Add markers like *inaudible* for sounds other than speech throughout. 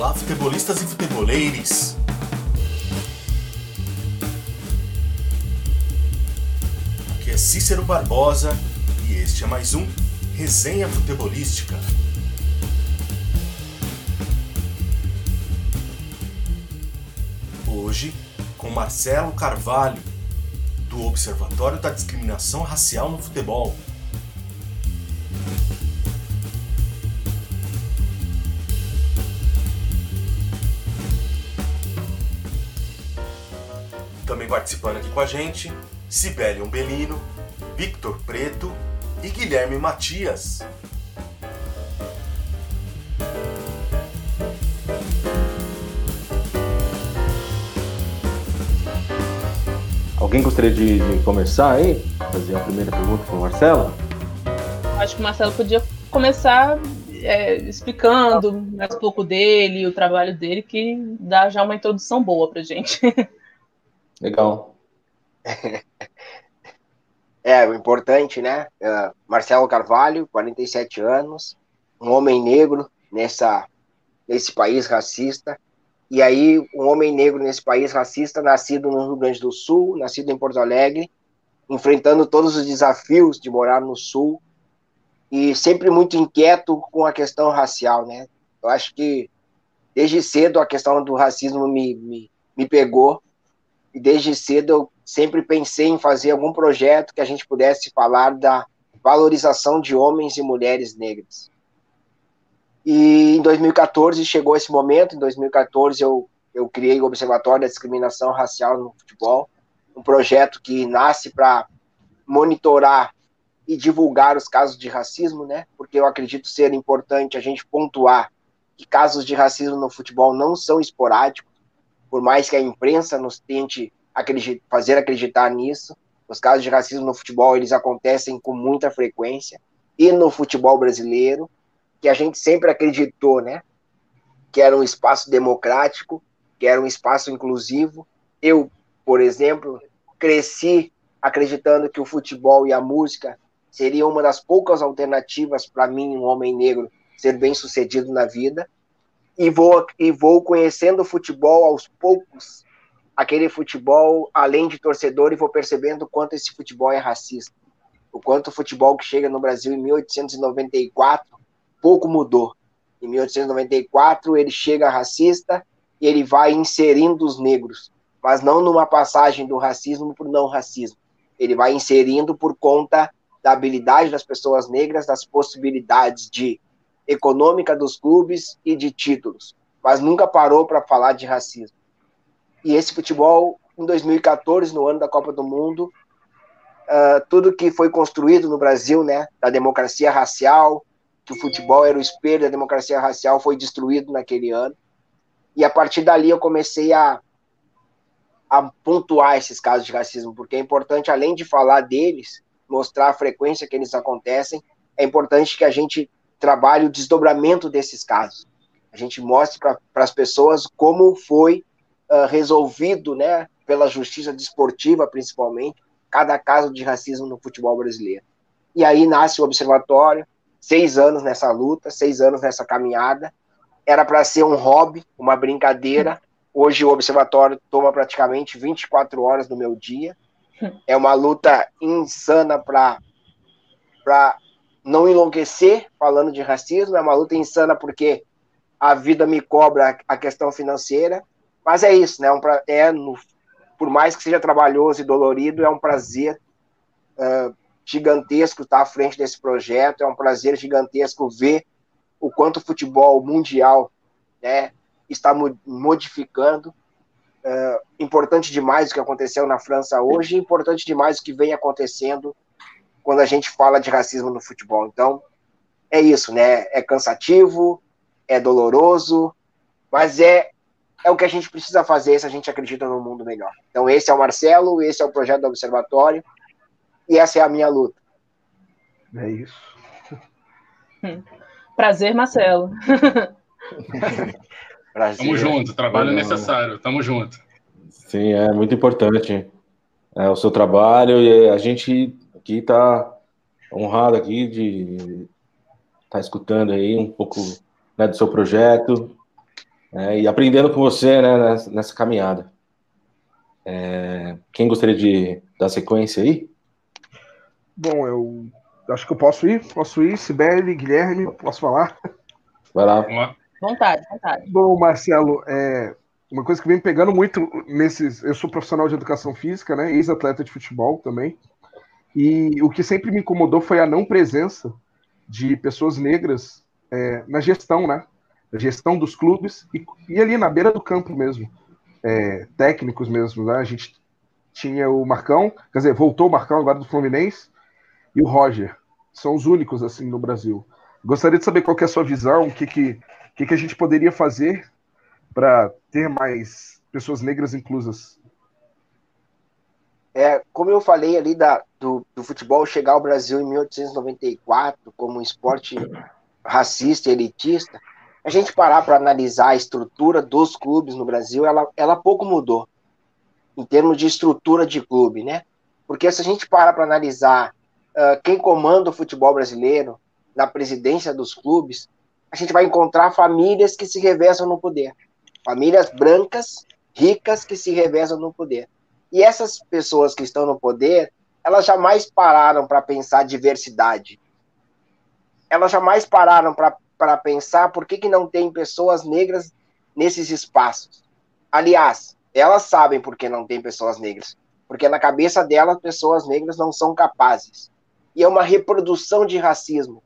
Olá, futebolistas e futeboleires! Aqui é Cícero Barbosa e este é mais um Resenha Futebolística. Hoje, com Marcelo Carvalho, do Observatório da Discriminação Racial no Futebol. Com a gente, Sibelion Belino, Victor Preto e Guilherme Matias. Alguém gostaria de, de começar aí? Fazer a primeira pergunta para o Marcelo? Acho que o Marcelo podia começar é, explicando mais um pouco dele, o trabalho dele, que dá já uma introdução boa para gente. *laughs* Legal. *laughs* É, o importante, né? Uh, Marcelo Carvalho, 47 anos, um homem negro nessa, nesse país racista. E aí, um homem negro nesse país racista, nascido no Rio Grande do Sul, nascido em Porto Alegre, enfrentando todos os desafios de morar no Sul e sempre muito inquieto com a questão racial, né? Eu acho que desde cedo a questão do racismo me, me, me pegou e desde cedo eu sempre pensei em fazer algum projeto que a gente pudesse falar da valorização de homens e mulheres negras. E em 2014 chegou esse momento, em 2014 eu, eu criei o Observatório da Discriminação Racial no Futebol, um projeto que nasce para monitorar e divulgar os casos de racismo, né? Porque eu acredito ser importante a gente pontuar que casos de racismo no futebol não são esporádicos, por mais que a imprensa nos tente acreditar, fazer acreditar nisso. Os casos de racismo no futebol, eles acontecem com muita frequência, e no futebol brasileiro, que a gente sempre acreditou, né? Que era um espaço democrático, que era um espaço inclusivo. Eu, por exemplo, cresci acreditando que o futebol e a música seriam uma das poucas alternativas para mim, um homem negro, ser bem sucedido na vida. E vou, e vou conhecendo o futebol aos poucos, aquele futebol além de torcedor e vou percebendo o quanto esse futebol é racista. O quanto o futebol que chega no Brasil em 1894 pouco mudou. Em 1894 ele chega racista e ele vai inserindo os negros, mas não numa passagem do racismo para o não racismo. Ele vai inserindo por conta da habilidade das pessoas negras, das possibilidades de econômica dos clubes e de títulos, mas nunca parou para falar de racismo. E esse futebol, em 2014, no ano da Copa do Mundo, uh, tudo que foi construído no Brasil, né, da democracia racial, que o futebol era o espelho da democracia racial, foi destruído naquele ano. E a partir dali eu comecei a, a pontuar esses casos de racismo, porque é importante, além de falar deles, mostrar a frequência que eles acontecem, é importante que a gente trabalhe o desdobramento desses casos. A gente mostre para as pessoas como foi uh, resolvido, né, pela justiça desportiva, principalmente, cada caso de racismo no futebol brasileiro. E aí nasce o observatório, seis anos nessa luta, seis anos nessa caminhada. Era para ser um hobby, uma brincadeira. Hoje o observatório toma praticamente 24 horas do meu dia. É uma luta insana para para não enlouquecer falando de racismo, é uma luta insana porque a vida me cobra a questão financeira, mas é isso, né? É, um, é no, por mais que seja trabalhoso e dolorido, é um prazer uh, gigantesco estar à frente desse projeto, é um prazer gigantesco ver o quanto o futebol mundial né, está modificando. Uh, importante demais o que aconteceu na França hoje, importante demais o que vem acontecendo quando a gente fala de racismo no futebol. Então, é isso, né? É cansativo, é doloroso, mas é é o que a gente precisa fazer se a gente acredita num mundo melhor. Então, esse é o Marcelo, esse é o projeto do Observatório, e essa é a minha luta. É isso. *laughs* Prazer, Marcelo. *laughs* Prazer. Tamo junto, trabalho é necessário, tamo junto. Sim, é muito importante é, o seu trabalho e a gente aqui está honrado aqui de estar tá escutando aí um pouco né, do seu projeto, é, e aprendendo com você né, nessa, nessa caminhada. É, quem gostaria de dar sequência aí? Bom, eu acho que eu posso ir. Posso ir, Sibeli, Guilherme, posso falar? Vai lá. Vontade, vontade. Bom, Marcelo, é, uma coisa que vem pegando muito nesses. Eu sou profissional de educação física, né? Ex-atleta de futebol também. E o que sempre me incomodou foi a não presença de pessoas negras é, na gestão, né? Na gestão dos clubes e, e ali na beira do campo mesmo. É, técnicos mesmo, né? A gente tinha o Marcão, quer dizer, voltou o Marcão agora do Fluminense e o Roger. São os únicos assim no Brasil. Gostaria de saber qual é a sua visão, o que, que, que, que a gente poderia fazer para ter mais pessoas negras inclusas. É, como eu falei ali da, do, do futebol chegar ao Brasil em 1894 como um esporte racista e elitista, a gente parar para analisar a estrutura dos clubes no Brasil, ela, ela pouco mudou em termos de estrutura de clube, né? Porque se a gente parar para analisar uh, quem comanda o futebol brasileiro na presidência dos clubes, a gente vai encontrar famílias que se revezam no poder. Famílias brancas, ricas, que se revezam no poder. E essas pessoas que estão no poder, elas jamais pararam para pensar diversidade. Elas jamais pararam para pensar por que, que não tem pessoas negras nesses espaços. Aliás, elas sabem por que não tem pessoas negras. Porque na cabeça delas, pessoas negras não são capazes. E é uma reprodução de racismo.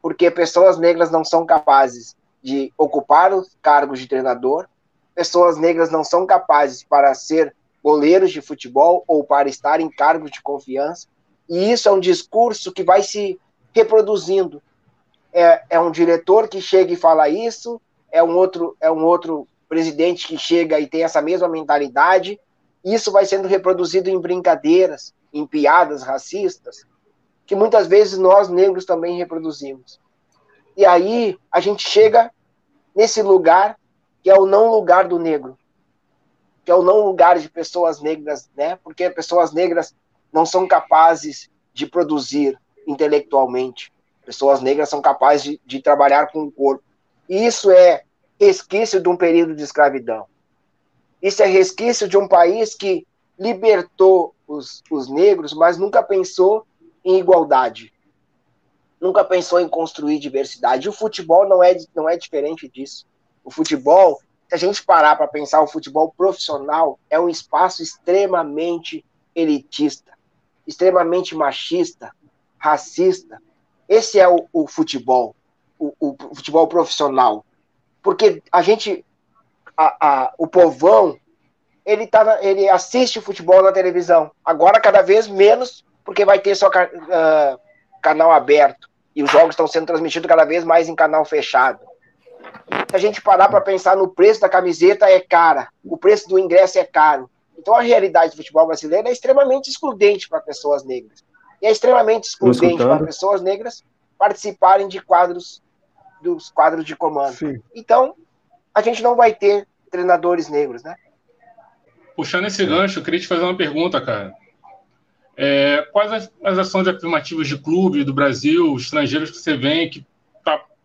Porque pessoas negras não são capazes de ocupar os cargos de treinador, pessoas negras não são capazes para ser goleiros de futebol ou para estar em cargos de confiança. E isso é um discurso que vai se reproduzindo. É, é um diretor que chega e fala isso, é um outro, é um outro presidente que chega e tem essa mesma mentalidade. Isso vai sendo reproduzido em brincadeiras, em piadas racistas, que muitas vezes nós negros também reproduzimos. E aí a gente chega nesse lugar que é o não lugar do negro que é o não lugar de pessoas negras, né? Porque pessoas negras não são capazes de produzir intelectualmente. Pessoas negras são capazes de, de trabalhar com o corpo. E isso é resquício de um período de escravidão. Isso é resquício de um país que libertou os, os negros, mas nunca pensou em igualdade. Nunca pensou em construir diversidade. E o futebol não é, não é diferente disso. O futebol se a gente parar para pensar, o futebol profissional é um espaço extremamente elitista, extremamente machista, racista. Esse é o, o futebol, o, o, futebol profissional. Porque a gente, a, a, o povão, ele, tá, ele assiste futebol na televisão. Agora, cada vez menos, porque vai ter só uh, canal aberto. E os jogos estão sendo transmitidos cada vez mais em canal fechado se a gente parar para pensar no preço da camiseta, é cara, o preço do ingresso é caro. Então a realidade do futebol brasileiro é extremamente excludente para pessoas negras. E é extremamente excludente para pessoas negras participarem de quadros dos quadros de comando. Sim. Então, a gente não vai ter treinadores negros, né? Puxando esse gancho, eu queria te fazer uma pergunta, cara. É, quais as, as ações afirmativas de clube do Brasil, estrangeiros que você vê que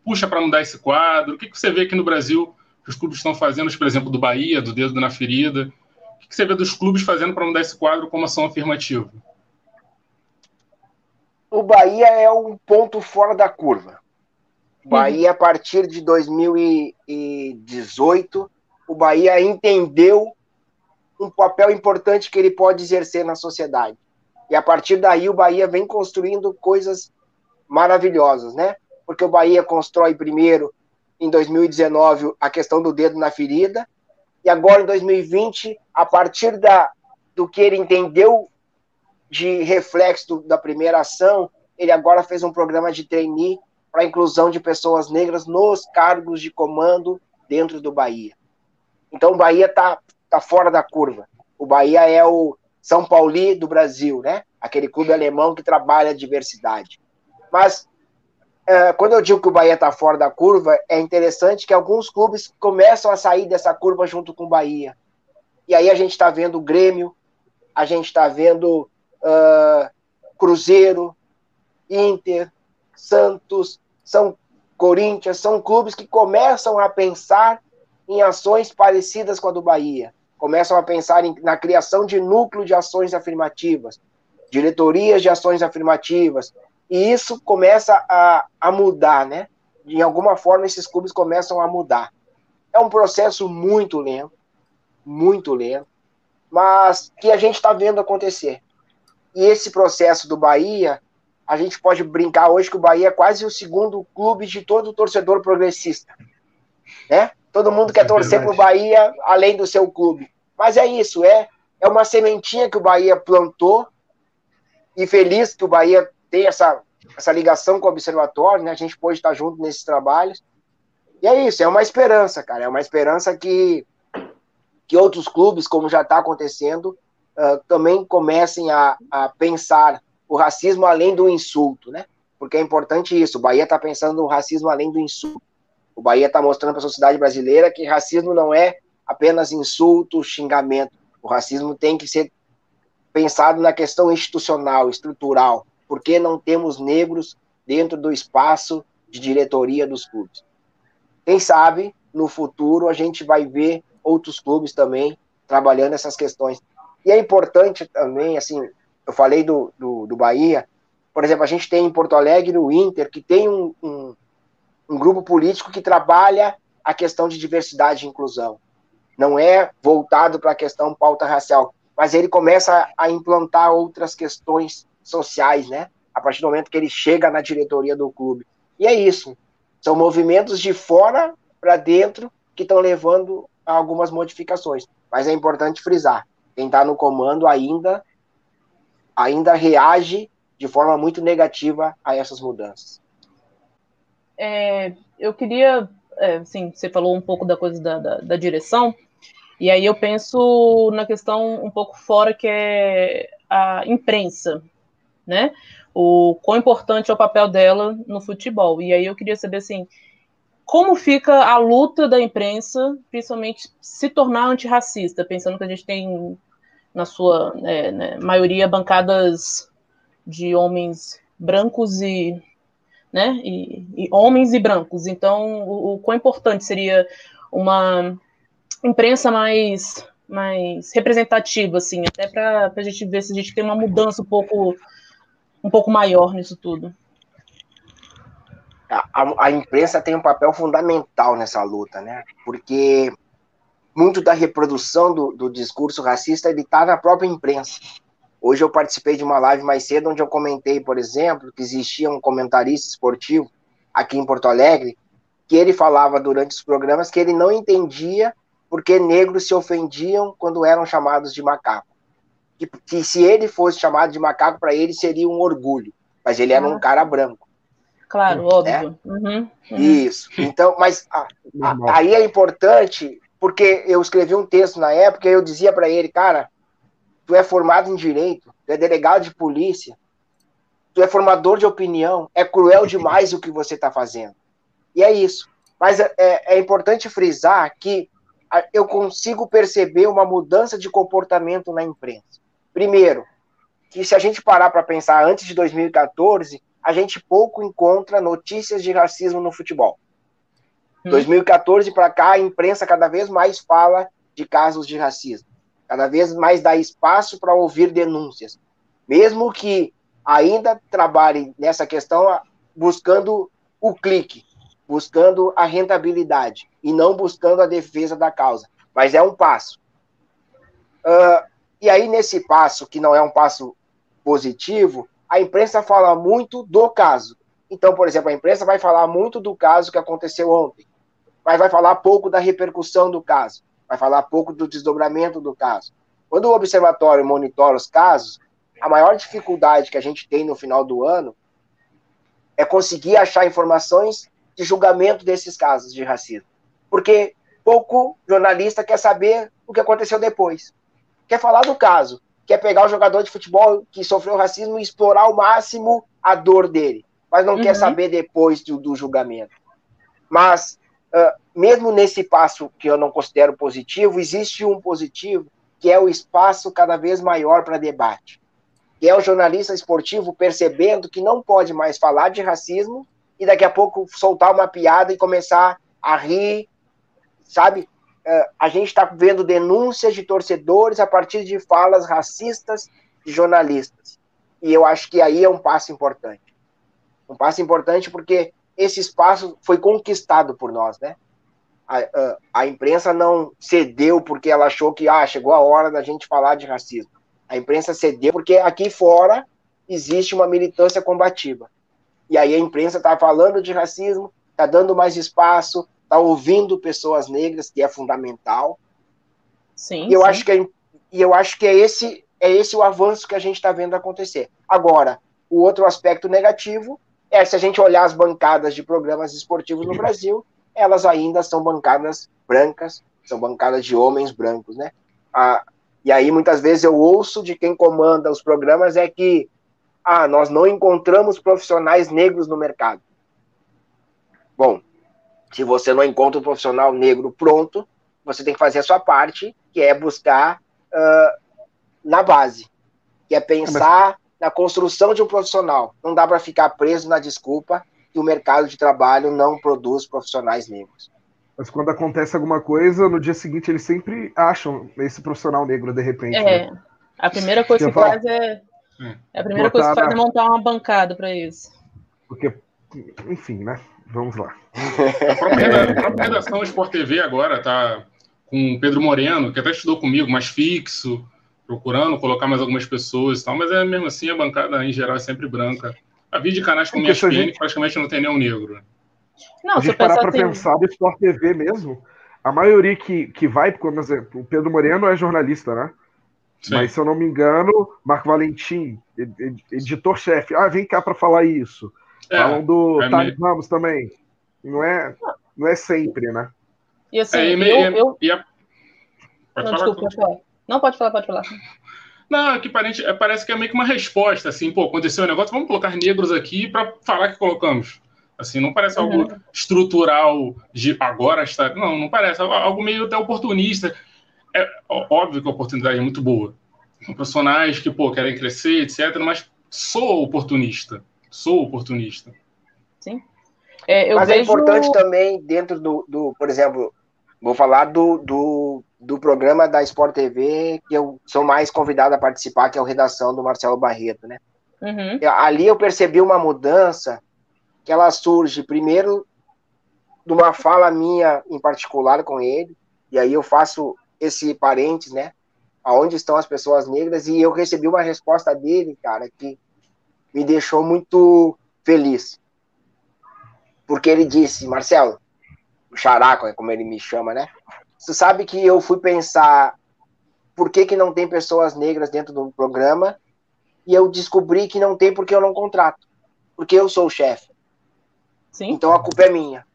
puxa para mudar esse quadro? O que, que você vê aqui no Brasil que os clubes estão fazendo, por exemplo, do Bahia, do dedo na ferida? O que, que você vê dos clubes fazendo para mudar esse quadro como ação afirmativa? O Bahia é um ponto fora da curva. O Bahia, a partir de 2018, o Bahia entendeu um papel importante que ele pode exercer na sociedade. E a partir daí o Bahia vem construindo coisas maravilhosas, né? Porque o Bahia constrói primeiro, em 2019, a questão do dedo na ferida, e agora em 2020, a partir da, do que ele entendeu de reflexo da primeira ação, ele agora fez um programa de trainee para a inclusão de pessoas negras nos cargos de comando dentro do Bahia. Então o Bahia está tá fora da curva. O Bahia é o São Pauli do Brasil, né? Aquele clube alemão que trabalha a diversidade. Mas quando eu digo que o Bahia está fora da curva, é interessante que alguns clubes começam a sair dessa curva junto com o Bahia. E aí a gente está vendo o Grêmio, a gente está vendo uh, Cruzeiro, Inter, Santos, são Corinthians, são clubes que começam a pensar em ações parecidas com a do Bahia. Começam a pensar em, na criação de núcleo de ações afirmativas, diretorias de ações afirmativas, e isso começa a, a mudar, né? De alguma forma, esses clubes começam a mudar. É um processo muito lento, muito lento, mas que a gente está vendo acontecer. E esse processo do Bahia, a gente pode brincar hoje que o Bahia é quase o segundo clube de todo torcedor progressista. Né? Todo mundo quer é torcer para o Bahia além do seu clube. Mas é isso, é, é uma sementinha que o Bahia plantou e feliz que o Bahia tem essa, essa ligação com o observatório, né? A gente pode estar junto nesses trabalhos. E é isso, é uma esperança, cara. É uma esperança que, que outros clubes, como já está acontecendo, uh, também comecem a, a pensar o racismo além do insulto, né? Porque é importante isso. O Bahia está pensando no racismo além do insulto. O Bahia está mostrando para a sociedade brasileira que racismo não é apenas insulto, xingamento. O racismo tem que ser pensado na questão institucional, estrutural. Por que não temos negros dentro do espaço de diretoria dos clubes? Quem sabe no futuro a gente vai ver outros clubes também trabalhando essas questões. E é importante também, assim, eu falei do, do, do Bahia, por exemplo, a gente tem em Porto Alegre o Inter, que tem um, um, um grupo político que trabalha a questão de diversidade e inclusão. Não é voltado para a questão pauta racial, mas ele começa a implantar outras questões sociais, né? A partir do momento que ele chega na diretoria do clube. E é isso. São movimentos de fora para dentro que estão levando a algumas modificações. Mas é importante frisar: quem está no comando ainda ainda reage de forma muito negativa a essas mudanças. É, eu queria, é, assim, você falou um pouco da coisa da, da, da, direção, e aí eu penso na questão um pouco fora que é a imprensa, né? O quão importante é o papel dela no futebol. E aí eu queria saber assim, como fica a luta da imprensa, principalmente se tornar antirracista, pensando que a gente tem na sua é, né, maioria bancadas de homens brancos e, né, e, e homens e brancos. Então, o, o quão importante seria uma imprensa mais mais representativa, assim, até para a gente ver se a gente tem uma mudança um pouco um pouco maior nisso tudo. A, a, imprensa tem um papel fundamental nessa luta, né? Porque muito da reprodução do, do discurso racista ele está na própria imprensa. Hoje eu participei de uma live mais cedo onde eu comentei, por exemplo, que existia um comentarista esportivo aqui em Porto Alegre que ele falava durante os programas que ele não entendia porque negros se ofendiam quando eram chamados de macaco. Que, que se ele fosse chamado de macaco para ele seria um orgulho, mas ele era um cara branco. Claro, óbvio. Uhum, uhum. Isso. Então, mas a, a, aí é importante porque eu escrevi um texto na época e eu dizia para ele, cara, tu é formado em direito, tu é delegado de polícia, tu é formador de opinião, é cruel demais o que você está fazendo. E é isso. Mas é, é, é importante frisar que eu consigo perceber uma mudança de comportamento na imprensa. Primeiro, que se a gente parar para pensar antes de 2014, a gente pouco encontra notícias de racismo no futebol. 2014 para cá, a imprensa cada vez mais fala de casos de racismo, cada vez mais dá espaço para ouvir denúncias, mesmo que ainda trabalhe nessa questão buscando o clique, buscando a rentabilidade e não buscando a defesa da causa. Mas é um passo. Uh, e aí, nesse passo, que não é um passo positivo, a imprensa fala muito do caso. Então, por exemplo, a imprensa vai falar muito do caso que aconteceu ontem mas vai falar pouco da repercussão do caso, vai falar pouco do desdobramento do caso. Quando o observatório monitora os casos, a maior dificuldade que a gente tem no final do ano é conseguir achar informações de julgamento desses casos de racismo. Porque pouco jornalista quer saber o que aconteceu depois. Quer falar do caso, quer pegar o jogador de futebol que sofreu racismo e explorar ao máximo a dor dele, mas não uhum. quer saber depois do, do julgamento. Mas uh, mesmo nesse passo que eu não considero positivo, existe um positivo, que é o espaço cada vez maior para debate. Que é o jornalista esportivo percebendo que não pode mais falar de racismo e daqui a pouco soltar uma piada e começar a rir, sabe? Uh, a gente está vendo denúncias de torcedores a partir de falas racistas de jornalistas. E eu acho que aí é um passo importante. Um passo importante porque esse espaço foi conquistado por nós, né? A, a, a, imprensa não cedeu porque ela achou que ah, chegou a hora da gente falar de racismo. A imprensa cedeu porque aqui fora existe uma militância combativa. E aí a imprensa está falando de racismo, está dando mais espaço, está ouvindo pessoas negras, que é fundamental. Sim. E eu sim. acho que é, e eu acho que é esse é esse o avanço que a gente está vendo acontecer. Agora, o outro aspecto negativo é se a gente olhar as bancadas de programas esportivos no Brasil, elas ainda são bancadas brancas, são bancadas de homens brancos, né? Ah, e aí muitas vezes eu ouço de quem comanda os programas é que ah, nós não encontramos profissionais negros no mercado. Bom, se você não encontra um profissional negro pronto, você tem que fazer a sua parte, que é buscar uh, na base, que é pensar na construção de um profissional. Não dá para ficar preso na desculpa que o mercado de trabalho não produz profissionais negros. Mas quando acontece alguma coisa, no dia seguinte eles sempre acham esse profissional negro de repente. É. Né? A primeira coisa que, que faz é. A primeira coisa que faz é montar uma bancada para isso. Porque, enfim, né? Vamos lá. A própria, a própria redação Sport TV agora tá com o Pedro Moreno, que até estudou comigo, mais fixo, procurando colocar mais algumas pessoas e tal, mas é mesmo assim, a bancada em geral é sempre branca. A vídeo de canais como a ESPN gente... praticamente não tem nenhum negro. Não, se parar para assim... pensar do Sport TV mesmo, a maioria que, que vai, por exemplo, o Pedro Moreno é jornalista, né? Sim. Mas se eu não me engano, Marco Valentim, editor-chefe, ah, vem cá para falar isso. É, Falam do é Thales meio... Ramos também. Não é, não é sempre, né? E assim, é, e, eu, eu... E a... Pode não, falar, desculpa, pode falar. Não, pode falar, pode falar. Não, é que parece, é, parece que é meio que uma resposta, assim, pô, aconteceu um negócio, vamos colocar negros aqui para falar que colocamos. Assim, não parece uhum. algo estrutural de agora está. Não, não parece. Algo meio até oportunista. É óbvio que a oportunidade é muito boa. São profissionais que, pô, querem crescer, etc., mas sou oportunista. Sou oportunista. Sim. É, mas é vejo... é importante também, dentro do, do, por exemplo, vou falar do, do, do programa da Sport TV, que eu sou mais convidado a participar, que é o Redação do Marcelo Barreto, né? Uhum. Ali eu percebi uma mudança que ela surge primeiro de uma fala minha em particular com ele, e aí eu faço esse parênteses, né? Aonde estão as pessoas negras? E eu recebi uma resposta dele, cara, que me deixou muito feliz. Porque ele disse, Marcelo, o Characo, é como ele me chama, né? Você sabe que eu fui pensar por que, que não tem pessoas negras dentro do programa e eu descobri que não tem porque eu não contrato. Porque eu sou o chefe. Sim. Então a culpa é minha.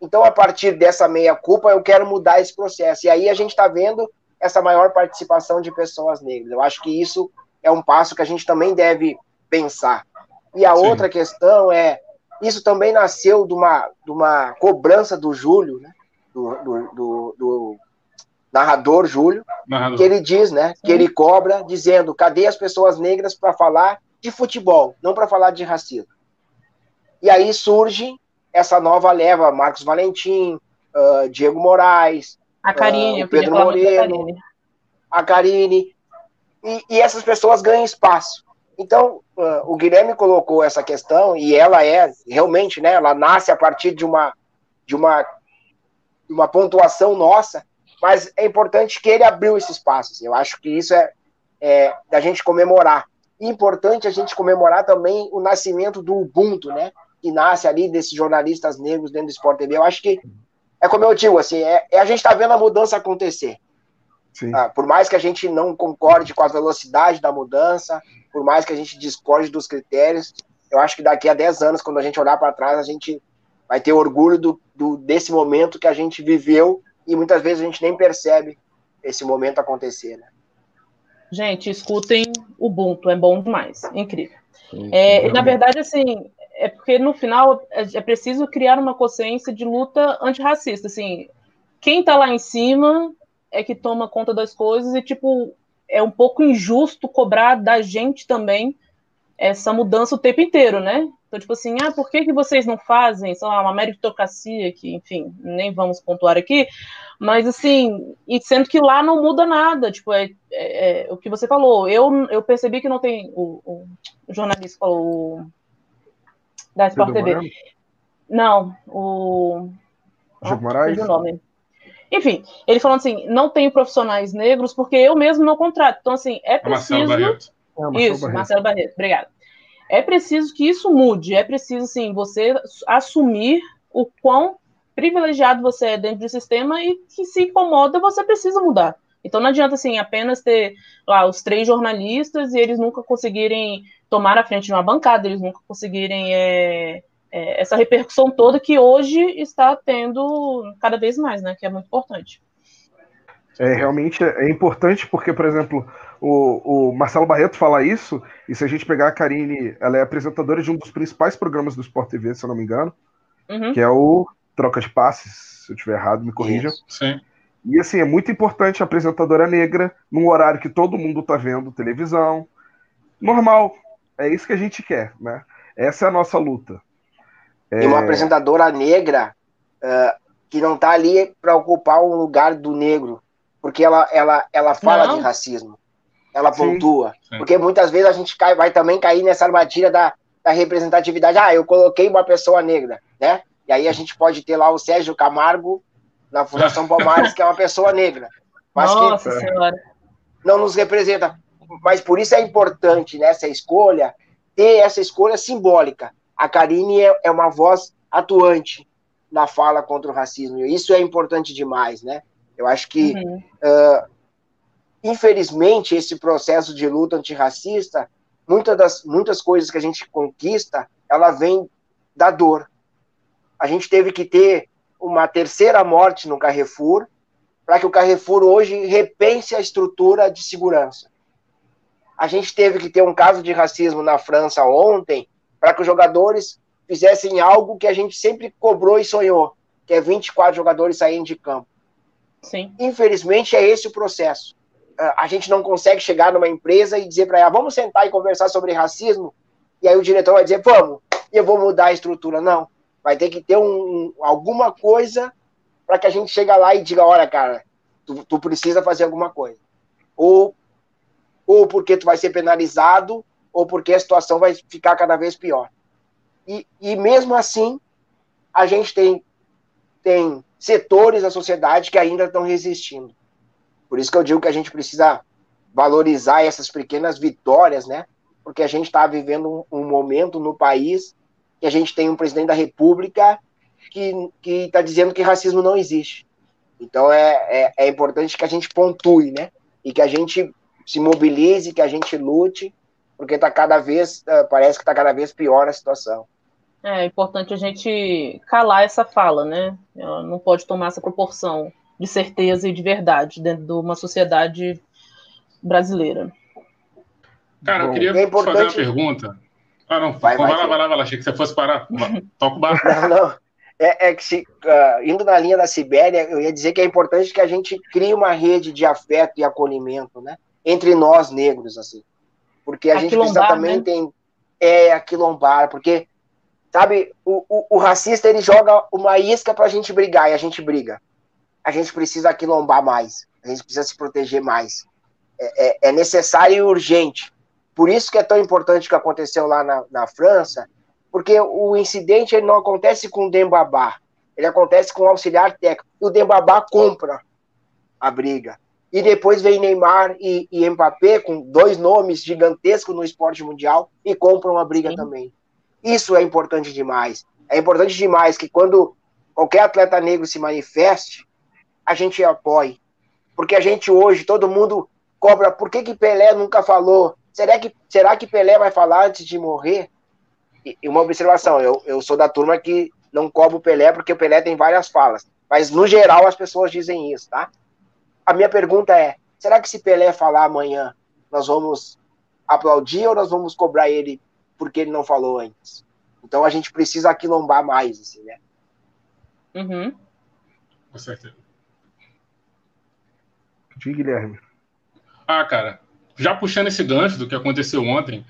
Então, a partir dessa meia-culpa, eu quero mudar esse processo. E aí a gente está vendo essa maior participação de pessoas negras. Eu acho que isso é um passo que a gente também deve pensar. E a Sim. outra questão é, isso também nasceu de uma, de uma cobrança do Júlio, né? do, do, do, do narrador Júlio, narrador. que ele diz, né, que ele cobra, dizendo, cadê as pessoas negras para falar de futebol, não para falar de racismo. E aí surge essa nova leva, Marcos Valentim, uh, Diego Moraes, a Karine, uh, Pedro Moreno, a Karine, e, e, essas pessoas ganham espaço. Então, uh, o Guilherme colocou essa questão, e ela é, realmente, né, ela nasce a partir de uma, de uma, de uma pontuação nossa, mas é importante que ele abriu esse espaço. Assim, eu acho que isso é, é da gente comemorar. E importante a gente comemorar também o nascimento do Ubuntu, né? que nasce ali desses jornalistas negros dentro do Sport TV. Eu acho que é como eu digo, assim, é, é a gente está vendo a mudança acontecer. Ah, por mais que a gente não concorde com a velocidade da mudança, por mais que a gente discorde dos critérios, eu acho que daqui a 10 anos, quando a gente olhar para trás, a gente vai ter orgulho do, do, desse momento que a gente viveu e muitas vezes a gente nem percebe esse momento acontecer. Né? Gente, escutem o Ubuntu, é bom demais, incrível. Sim, é, na verdade, assim, é porque no final é, é preciso criar uma consciência de luta antirracista. Assim, quem está lá em cima é que toma conta das coisas e, tipo, é um pouco injusto cobrar da gente também essa mudança o tempo inteiro, né? Então, tipo assim, ah, por que, que vocês não fazem, sei lá, uma meritocracia, que, enfim, nem vamos pontuar aqui, mas assim, e sendo que lá não muda nada, tipo, é, é, é o que você falou, eu, eu percebi que não tem, o, o jornalista falou, o, da Sport TV. Não, o... Jogo ah, Moraes? O nome. Enfim, ele falando assim, não tenho profissionais negros porque eu mesmo não contrato. Então, assim, é preciso... Marcelo Barreto. É, Marcelo isso, Barreto. Marcelo Barreto, obrigado. É preciso que isso mude, é preciso, sim, você assumir o quão privilegiado você é dentro do sistema e que se incomoda, você precisa mudar. Então não adianta, assim, apenas ter lá os três jornalistas e eles nunca conseguirem tomar a frente de uma bancada, eles nunca conseguirem é, é, essa repercussão toda que hoje está tendo cada vez mais, né? Que é muito importante. É, realmente é importante porque, por exemplo, o, o, Marcelo Barreto fala isso, e se a gente pegar a Karine, ela é apresentadora de um dos principais programas do Sport TV, se eu não me engano, uhum. que é o Troca de Passes, se eu estiver errado, me corrijam. Sim. E assim, é muito importante a apresentadora negra, num horário que todo mundo está vendo televisão. Normal, é isso que a gente quer, né? Essa é a nossa luta. É... E uma apresentadora negra uh, que não está ali para ocupar um lugar do negro, porque ela, ela, ela fala não. de racismo, ela Sim. pontua. Sim. Porque muitas vezes a gente cai, vai também cair nessa armadilha da, da representatividade. Ah, eu coloquei uma pessoa negra, né? E aí a gente pode ter lá o Sérgio Camargo na Fundação *laughs* Palmares, que é uma pessoa negra. Mas Nossa que Senhora. não nos representa. Mas por isso é importante nessa escolha ter essa escolha simbólica. A Karine é, é uma voz atuante na fala contra o racismo. E isso é importante demais, né? Eu acho que, uhum. uh, infelizmente, esse processo de luta antirracista, muitas das muitas coisas que a gente conquista, ela vem da dor. A gente teve que ter uma terceira morte no Carrefour para que o Carrefour hoje repense a estrutura de segurança. A gente teve que ter um caso de racismo na França ontem para que os jogadores fizessem algo que a gente sempre cobrou e sonhou, que é 24 jogadores saírem de campo. Sim. Infelizmente, é esse o processo. A gente não consegue chegar numa empresa e dizer para ela, vamos sentar e conversar sobre racismo, e aí o diretor vai dizer, vamos, e eu vou mudar a estrutura. Não. Vai ter que ter um, alguma coisa para que a gente chegue lá e diga, olha, cara, tu, tu precisa fazer alguma coisa. Ou, ou porque tu vai ser penalizado, ou porque a situação vai ficar cada vez pior. E, e mesmo assim, a gente tem, tem setores da sociedade que ainda estão resistindo. Por isso que eu digo que a gente precisa valorizar essas pequenas vitórias, né? Porque a gente está vivendo um, um, momento no país que a gente tem um presidente da República que está dizendo que racismo não existe. Então é, é, é, importante que a gente pontue, né? E que a gente se mobilize, que a gente lute, porque está cada vez, eh, parece que está cada vez pior a situação. É importante a gente calar essa fala, né? Ela não pode tomar essa proporção de certeza e de verdade dentro de uma sociedade brasileira. Cara, eu queria é importante... fazer uma pergunta. Ah, não, vai, vai, vai, lá, vai lá, vai lá, achei que você fosse parar. *laughs* Toca o barco. Não, não. É, é que se, uh, indo na linha da Sibéria, eu ia dizer que é importante que a gente crie uma rede de afeto e acolhimento, né? Entre nós negros, assim. Porque a, a gente precisa também né? tem é aquilombar, porque Sabe, o, o, o, racista ele joga uma isca pra gente brigar e a gente briga. A gente precisa aquilombar mais, a gente precisa se proteger mais. É, é, é necessário e urgente. Por isso que é tão importante o que aconteceu lá na, na França, porque o incidente ele não acontece com o Dembabá, ele acontece com o auxiliar técnico. E o Dembabá compra a briga. E depois vem Neymar e, e Mbappé, com dois nomes gigantescos no esporte mundial, e compram a briga Sim. também. Isso é importante demais. É importante demais que quando qualquer atleta negro se manifeste, a gente apoie. Porque a gente hoje, todo mundo cobra, por que, que Pelé nunca falou? Será que, será que Pelé vai falar antes de morrer? E, e uma observação, eu, eu sou da turma que não cobro o Pelé, porque o Pelé tem várias falas. Mas, no geral, as pessoas dizem isso, tá? A minha pergunta é, será que se Pelé falar amanhã, nós vamos aplaudir ou nós vamos cobrar ele porque ele não falou antes. Então a gente precisa aquilombar mais, assim, né? Uhum. Com certeza. Diga, Guilherme. Ah, cara, já puxando esse gancho do que aconteceu ontem,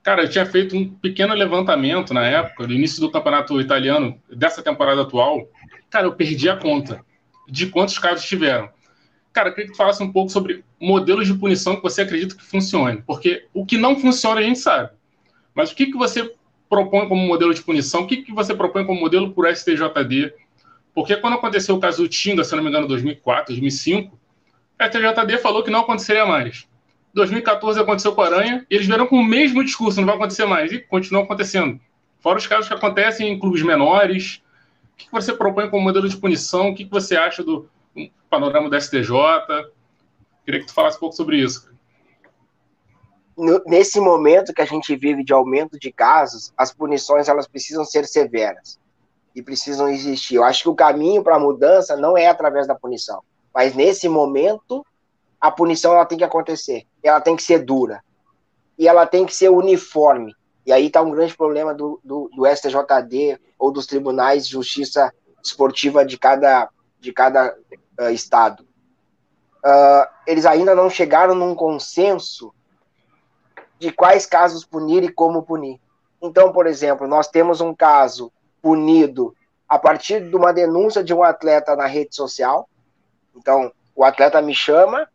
Cara, eu tinha feito um pequeno levantamento na época, no início do campeonato italiano, dessa temporada atual. Cara, eu perdi a conta de quantos casos tiveram. Cara, queria que tu falasse um pouco sobre modelos de punição que você acredita que funcione. Porque o que não funciona a gente sabe. Mas o que, que você propõe como modelo de punição? O que, que você propõe como modelo por STJD? Porque quando aconteceu o caso do Tinga, se não me engano, 2004, 2005, a STJD falou que não aconteceria mais. 2014 aconteceu com a Aranha, e eles vieram com o mesmo discurso, não vai acontecer mais, e continua acontecendo. Fora os casos que acontecem em clubes menores. O que você propõe como modelo de punição? O que você acha do panorama da STJ? Queria que tu falasse um pouco sobre isso nesse momento que a gente vive de aumento de casos, as punições elas precisam ser severas e precisam existir. Eu acho que o caminho para a mudança não é através da punição, mas nesse momento a punição ela tem que acontecer, ela tem que ser dura e ela tem que ser uniforme. E aí está um grande problema do, do, do, STJD ou dos tribunais de justiça esportiva de cada, de cada uh, estado. Uh, eles ainda não chegaram num consenso de quais casos punir e como punir. Então, por exemplo, nós temos um caso punido a partir de uma denúncia de um atleta na rede social. Então, o atleta me chama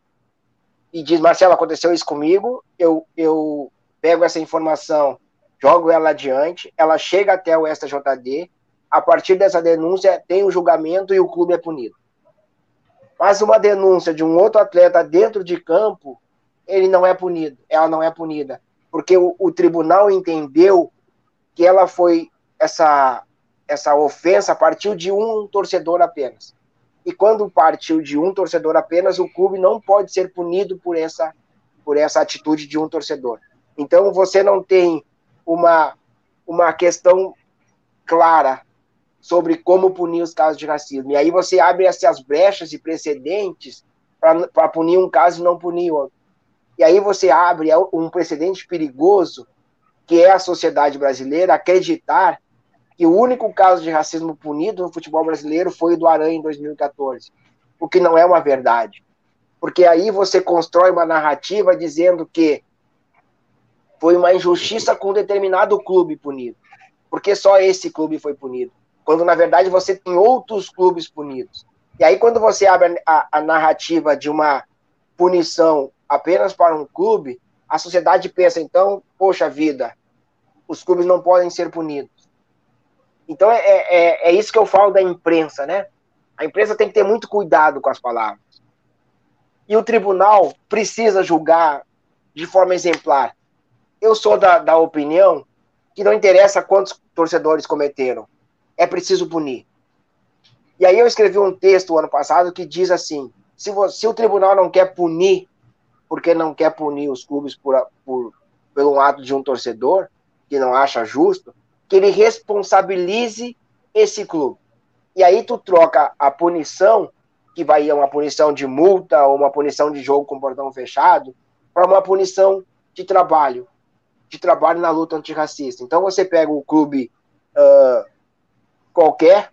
e diz: Marcelo, aconteceu isso comigo. Eu, eu pego essa informação, jogo ela adiante, ela chega até o STJD. A partir dessa denúncia, tem o um julgamento e o clube é punido. Mas uma denúncia de um outro atleta dentro de campo, ele não é punido, ela não é punida, porque o, o tribunal entendeu que ela foi essa essa ofensa partiu de um torcedor apenas. E quando partiu de um torcedor apenas, o clube não pode ser punido por essa por essa atitude de um torcedor. Então você não tem uma uma questão clara sobre como punir os casos de racismo. E aí você abre essas brechas e precedentes para punir um caso e não punir outro. E aí você abre um precedente perigoso, que é a sociedade brasileira acreditar que o único caso de racismo punido no futebol brasileiro foi o do Aranha em 2014, o que não é uma verdade. Porque aí você constrói uma narrativa dizendo que foi uma injustiça com um determinado clube punido, porque só esse clube foi punido, quando na verdade você tem outros clubes punidos. E aí quando você abre a, a narrativa de uma punição apenas para um clube, a sociedade pensa, então, poxa vida, os clubes não podem ser punidos. Então é, é, é isso que eu falo da imprensa, né? A imprensa tem que ter muito cuidado com as palavras. E o tribunal precisa julgar de forma exemplar. Eu sou da, da opinião que não interessa quantos torcedores cometeram, é preciso punir. E aí eu escrevi um texto ano passado que diz assim: se, você, se o tribunal não quer punir porque não quer punir os clubes por, por, pelo ato de um torcedor, que não acha justo, que ele responsabilize esse clube. E aí tu troca a punição, que vai uma punição de multa ou uma punição de jogo com portão fechado, para uma punição de trabalho, de trabalho na luta antirracista. Então você pega o clube uh, qualquer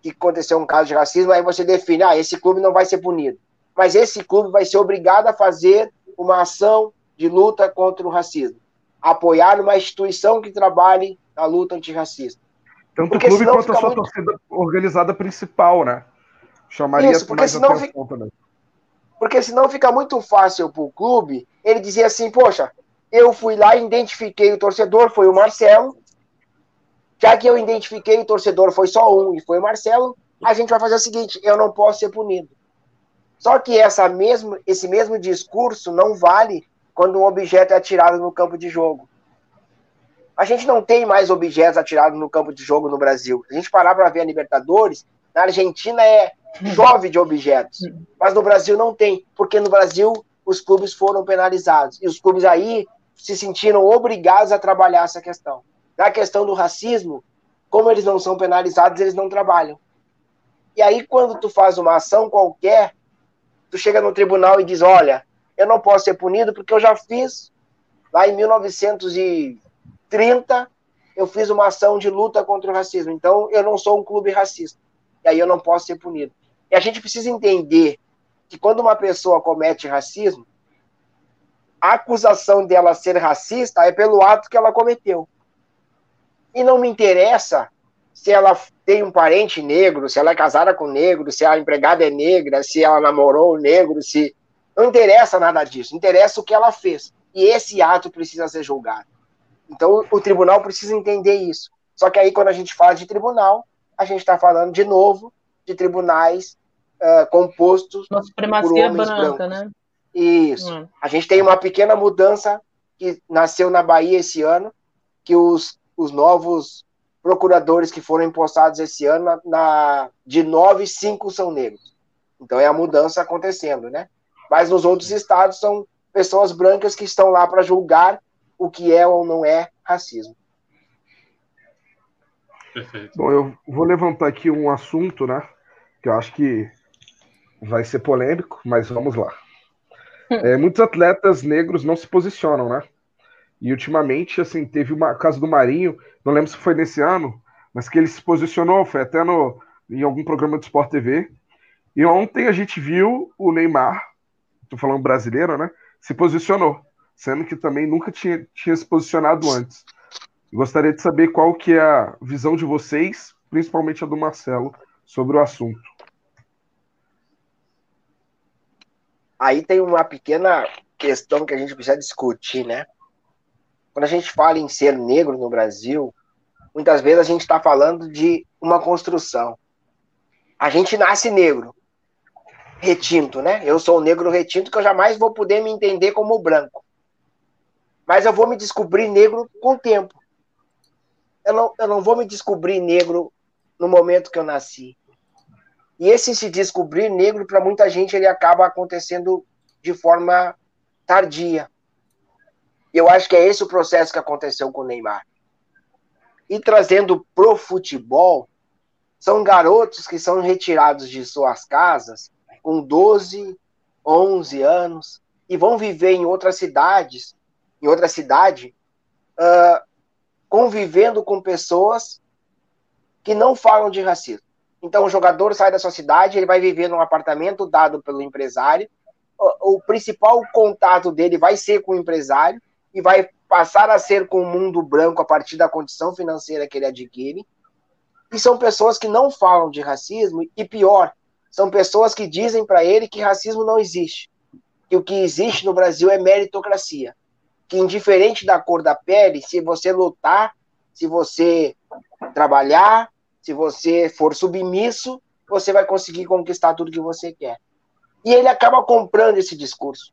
que aconteceu um caso de racismo, aí você define, ah, esse clube não vai ser punido mas esse clube vai ser obrigado a fazer uma ação de luta contra o racismo, apoiar uma instituição que trabalhe na luta antirracista. Tanto porque o clube quanto a sua muito... torcida organizada principal, né? Chamaria Isso, porque mais senão fica... também. Porque senão fica muito fácil para o clube ele dizer assim, poxa, eu fui lá e identifiquei o torcedor, foi o Marcelo, já que eu identifiquei o torcedor foi só um e foi o Marcelo, a gente vai fazer o seguinte, eu não posso ser punido. Só que essa mesmo, esse mesmo discurso não vale quando um objeto é atirado no campo de jogo. A gente não tem mais objetos atirados no campo de jogo no Brasil. Se a gente parar para ver a Libertadores, na Argentina é chove de objetos, mas no Brasil não tem, porque no Brasil os clubes foram penalizados e os clubes aí se sentiram obrigados a trabalhar essa questão. Na questão do racismo, como eles não são penalizados, eles não trabalham. E aí quando tu faz uma ação qualquer tu chega no tribunal e diz, olha, eu não posso ser punido porque eu já fiz, lá em 1930, eu fiz uma ação de luta contra o racismo, então eu não sou um clube racista, e aí eu não posso ser punido. E a gente precisa entender que quando uma pessoa comete racismo, a acusação dela ser racista é pelo ato que ela cometeu. E não me interessa se ela tem um parente negro, se ela é casada com negro, se a empregada é negra, se ela namorou um negro, se. Não interessa nada disso. Interessa o que ela fez. E esse ato precisa ser julgado. Então o tribunal precisa entender isso. Só que aí, quando a gente fala de tribunal, a gente está falando de novo de tribunais uh, compostos Uma supremacia por branca, brancos. né? Isso. Hum. A gente tem uma pequena mudança que nasceu na Bahia esse ano, que os, os novos procuradores que foram impostados esse ano, na, na, de nove, cinco são negros. Então é a mudança acontecendo, né? Mas nos outros estados são pessoas brancas que estão lá para julgar o que é ou não é racismo. Perfeito. Bom, eu vou levantar aqui um assunto, né? Que eu acho que vai ser polêmico, mas vamos lá. É, muitos atletas negros não se posicionam, né? E ultimamente, assim, teve uma caso do Marinho, não lembro se foi nesse ano, mas que ele se posicionou, foi até no, em algum programa do Sport TV. E ontem a gente viu o Neymar, tô falando brasileiro, né? Se posicionou, sendo que também nunca tinha, tinha se posicionado antes. Gostaria de saber qual que é a visão de vocês, principalmente a do Marcelo, sobre o assunto. Aí tem uma pequena questão que a gente precisa discutir, né? Quando a gente fala em ser negro no Brasil, muitas vezes a gente está falando de uma construção. A gente nasce negro, retinto, né? Eu sou negro retinto que eu jamais vou poder me entender como branco. Mas eu vou me descobrir negro com o tempo. Eu não, eu não vou me descobrir negro no momento que eu nasci. E esse se descobrir negro, para muita gente, ele acaba acontecendo de forma tardia. Eu acho que é esse o processo que aconteceu com o Neymar. E trazendo pro futebol, são garotos que são retirados de suas casas com 12, 11 anos e vão viver em outras cidades, em outra cidade, uh, convivendo com pessoas que não falam de racismo. Então, o jogador sai da sua cidade, ele vai viver num apartamento dado pelo empresário. O, o, principal contato dele vai ser com o empresário e vai passar a ser com o mundo branco a partir da condição financeira que ele adquire. E são pessoas que não falam de racismo e pior, são pessoas que dizem para ele que racismo não existe, que o que existe no Brasil é meritocracia, que indiferente da cor da pele, se você lutar, se você trabalhar, se você for submisso, você vai conseguir conquistar tudo que você quer. E ele acaba comprando esse discurso.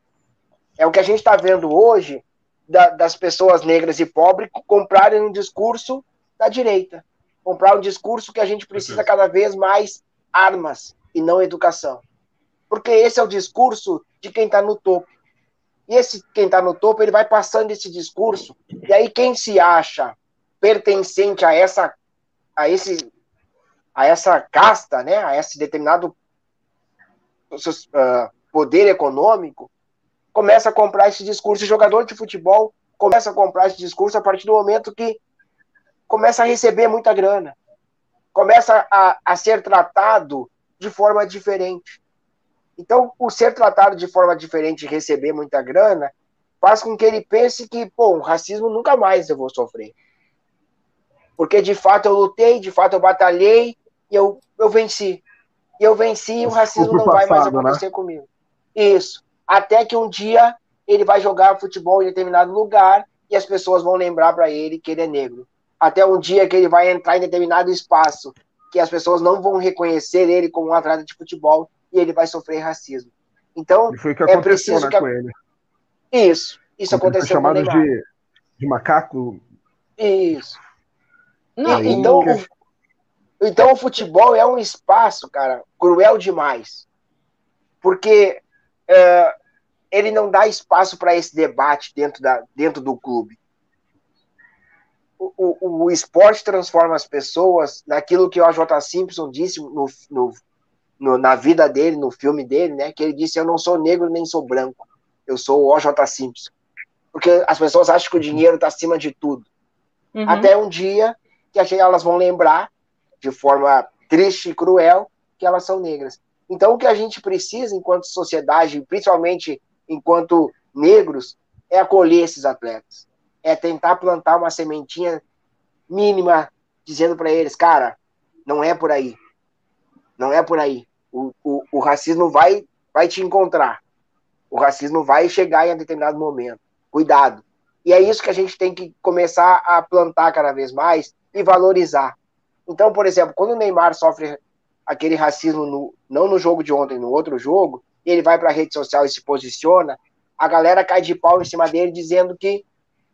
É o que a gente está vendo hoje da, das pessoas negras e pobres comprarem um discurso da direita. Comprar um discurso que a gente precisa cada vez mais armas e não educação. Porque esse é o discurso de quem está no topo. E esse quem está no topo, ele vai passando esse discurso. E aí quem se acha pertencente a essa a esse a essa casta, né, a esse determinado uh, poder econômico, começa a comprar esse discurso. O jogador de futebol começa a comprar esse discurso a partir do momento que começa a receber muita grana, começa a, a ser tratado de forma diferente. Então, o ser tratado de forma diferente e receber muita grana faz com que ele pense que, pô, o racismo nunca mais eu vou sofrer. Porque de fato eu lutei, de fato eu batalhei, e eu, eu venci. E eu venci e o racismo não vai mais né? acontecer né? comigo. Isso. Até que um dia ele vai jogar futebol em determinado lugar e as pessoas vão lembrar para ele que ele é negro. Até um dia que ele vai entrar em determinado espaço que as pessoas não vão reconhecer ele como um atleta de futebol e ele vai sofrer racismo. Então, é preciso né, que... com ele. Isso. Isso Quando aconteceu com ele. chamado de, de macaco. Isso. Não, então, o, então o futebol é um espaço, cara, cruel demais. Porque é, ele não dá espaço para esse debate dentro, da, dentro do clube. O, o, o, esporte transforma as pessoas naquilo que o AJ Simpson disse no, no, no, na vida dele, no filme dele, né? Que ele disse: Eu não sou negro nem sou branco, eu sou o OJ Simpson. Porque as pessoas acham que o dinheiro está acima de tudo. Uhum. Até um dia que elas vão lembrar de forma triste e cruel que elas são negras. Então, o que a gente precisa enquanto sociedade, principalmente enquanto negros, é acolher esses atletas, é tentar plantar uma sementinha mínima, dizendo para eles, cara, não é por aí, não é por aí. O, o, o racismo vai, vai te encontrar, o racismo vai chegar em um determinado momento. Cuidado. E é isso que a gente tem que começar a plantar cada vez mais e valorizar. Então, por exemplo, quando o Neymar sofre aquele racismo, no, não no jogo de ontem, no outro jogo, ele vai para a rede social e se posiciona, a galera cai de pau em cima dele dizendo que,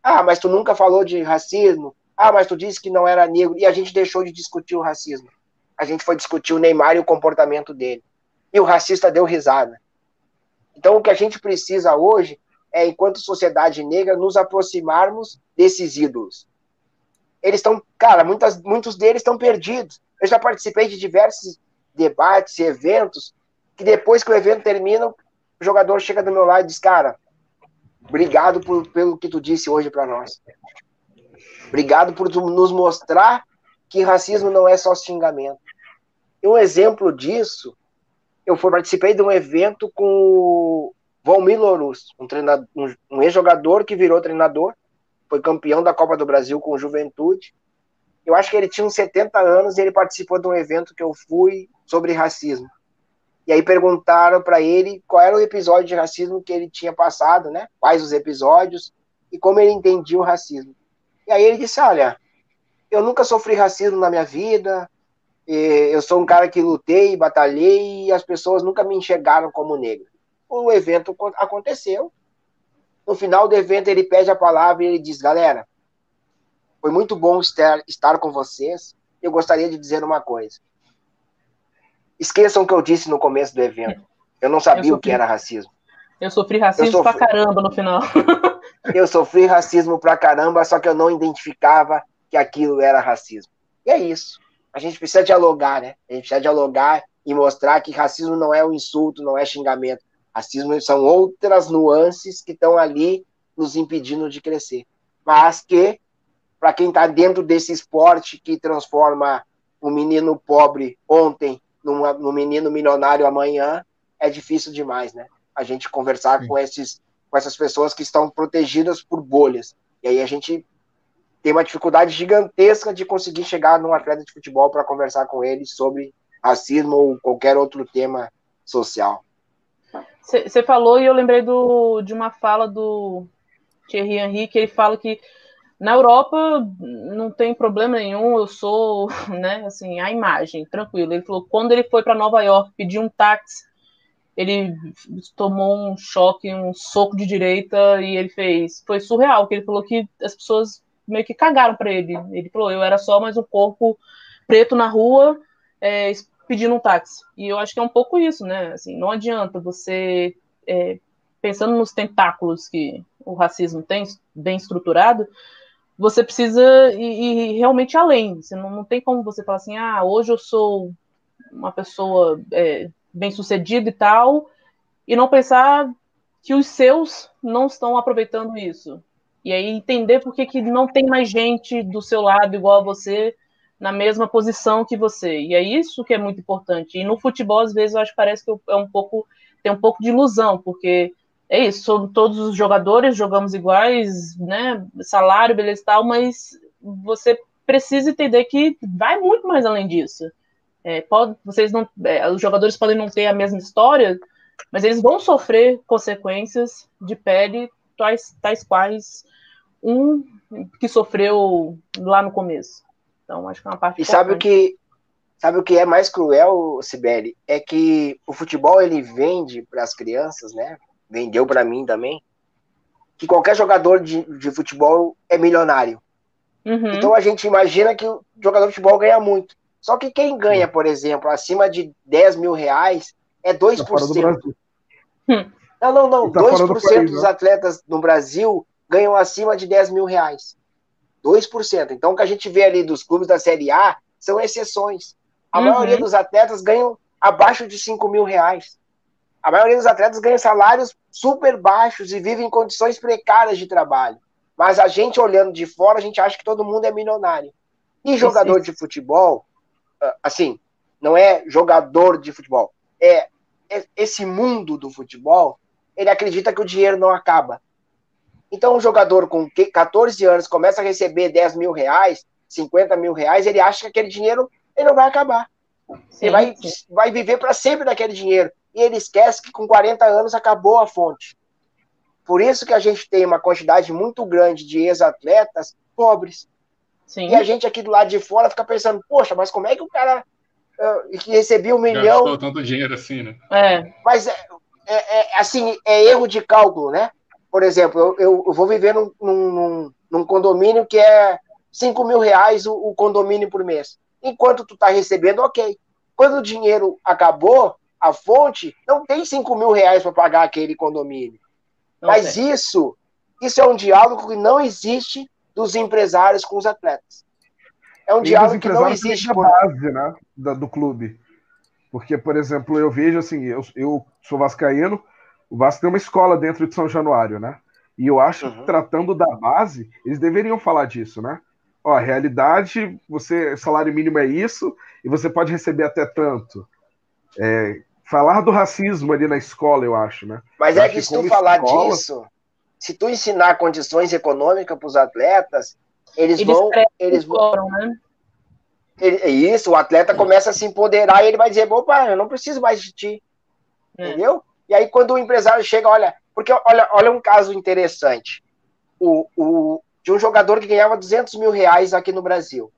ah, mas tu nunca falou de racismo, ah, mas tu disse que não era negro, e a gente deixou de discutir o racismo. A gente foi discutir o Neymar e o comportamento dele. E o racista deu risada. Então, o que a gente precisa hoje é, enquanto sociedade negra, nos aproximarmos desses ídolos. Eles estão, cara, muitas, muitos deles estão perdidos. Eu já participei de diversos debates e eventos que depois que o evento termina, o jogador chega do meu lado e diz, cara, obrigado por, pelo que tu disse hoje para nós. Obrigado por nos mostrar que racismo não é só xingamento. E um exemplo disso, eu fui, participei de um evento com Valmir Lourus, um, um, um ex-jogador que virou treinador, foi campeão da Copa do Brasil com Juventude. Eu acho que ele tinha uns 70 anos e ele participou de um evento que eu fui sobre racismo. E aí perguntaram para ele qual era o episódio de racismo que ele tinha passado, né? Quais os episódios e como ele entendia o racismo. E aí ele disse: Olha, eu nunca sofri racismo na minha vida, eu sou um cara que lutei, batalhei e as pessoas nunca me enxergaram como negro o evento aconteceu. No final do evento, ele pede a palavra e ele diz: Galera, foi muito bom estar, estar com vocês. Eu gostaria de dizer uma coisa. Esqueçam o que eu disse no começo do evento. Eu não sabia eu o que era racismo. Eu sofri racismo eu sofri... pra caramba no final. *laughs* eu sofri racismo pra caramba, só que eu não identificava que aquilo era racismo. E é isso. A gente precisa dialogar, né? A gente precisa dialogar e mostrar que racismo não é um insulto, não é xingamento. Racismo são outras nuances que estão ali nos impedindo de crescer. Mas que, para quem está dentro desse esporte que transforma um menino pobre ontem numa, num menino milionário amanhã, é difícil demais, né? A gente conversar com, esses, com essas pessoas que estão protegidas por bolhas. E aí a gente tem uma dificuldade gigantesca de conseguir chegar num atleta de futebol para conversar com ele sobre racismo ou qualquer outro tema social. Você falou e eu lembrei do, de uma fala do Thierry Henry, que ele fala que na Europa não tem problema nenhum, eu sou, *laughs* né, assim, a imagem, tranquilo. Ele falou quando ele foi para Nova York pedir um táxi, ele tomou um choque, um soco de direita e ele fez, foi surreal, que ele falou que as pessoas meio que cagaram para ele. Ele falou, eu era só mais um corpo preto na rua, é, pedindo um táxi. E eu acho que é um pouco isso, né? Assim, não adianta você, é, pensando nos tentáculos que o racismo tem, bem estruturado, você precisa ir, ir realmente além. Você não, não, tem como você falar assim, ah, hoje eu sou uma pessoa é, bem sucedida e tal, e não pensar que os seus não estão aproveitando isso. E aí entender por que, que não tem mais gente do seu lado igual a você na mesma posição que você. E é isso que é muito importante. E no futebol, às vezes, eu acho que parece que é um pouco tem um pouco de ilusão, porque é isso, todos os jogadores, jogamos iguais, né? Salário, beleza e tal, mas você precisa entender que vai muito mais além disso. É, pode, vocês não, é, os jogadores podem não ter a mesma história, mas eles vão sofrer consequências de pele tais, tais quais um que sofreu lá no começo. Então, acho que é uma parte. E sabe o que sabe o que é mais cruel, Sibeli? É que o futebol ele vende para as crianças, né? Vendeu para mim também. Que qualquer jogador de, de futebol é milionário. Uhum. Então a gente imagina que o jogador de futebol ganha muito. Só que quem ganha, por exemplo, acima de 10 mil reais é 2%. Tá hum. Não, não, não. Tá 2% do país, dos atletas no Brasil ganham acima de 10 mil reais. 2%. Então, o que a gente vê ali dos clubes da Série A são exceções. A uhum. maioria dos atletas ganham abaixo de 5 mil reais. A maioria dos atletas ganha salários super baixos e vivem em condições precárias de trabalho. Mas a gente olhando de fora, a gente acha que todo mundo é milionário. E jogador de futebol, ah, assim, não é jogador de futebol, é, é esse mundo do futebol, ele acredita que o dinheiro não acaba. Então, um jogador com 14 anos começa a receber 10 mil reais, 50 mil reais, ele acha que aquele dinheiro ele não vai acabar. Sim, ele vai, vai viver para sempre daquele dinheiro. E ele esquece que com 40 anos acabou a fonte. Por isso que a gente tem uma quantidade muito grande de ex-atletas pobres. Sim. E a gente aqui do lado de fora fica pensando, poxa, mas como é que o cara uh, que recebia um milhão. Gastou tanto dinheiro assim, né? É. Mas é, é, é, assim, é erro de cálculo, né? Por exemplo, eu, eu, eu vou viver num, num, num, condomínio que é 5 mil reais o, o condomínio por mês. Enquanto tu tá recebendo, ok. Quando o dinheiro acabou, a fonte não tem 5 mil reais para pagar aquele condomínio. Não Mas tem. isso, isso é um diálogo que não existe dos empresários com os atletas. É um e diálogo que não existe. Por... base né, da, do clube. Porque, por exemplo, eu vejo assim, eu, eu sou vascaíno, o Vasco tem uma escola dentro de São Januário, né? E eu acho uhum. que tratando da base, eles deveriam falar disso, né? Ó, a realidade, você, salário mínimo é isso, e você pode receber até tanto. É, falar do racismo ali na escola, eu acho, né? Mas eu é que se tu falar escola... disso, se tu ensinar condições econômicas para os atletas, eles, eles vão. Eles vão. Né? É isso, o atleta começa a se empoderar e ele vai dizer: opa, eu não preciso mais de ti. É. Entendeu? E aí, quando o empresário chega, olha, porque olha, olha um caso interessante. O, o, de um jogador que ganhava 200 mil reais aqui no Brasil.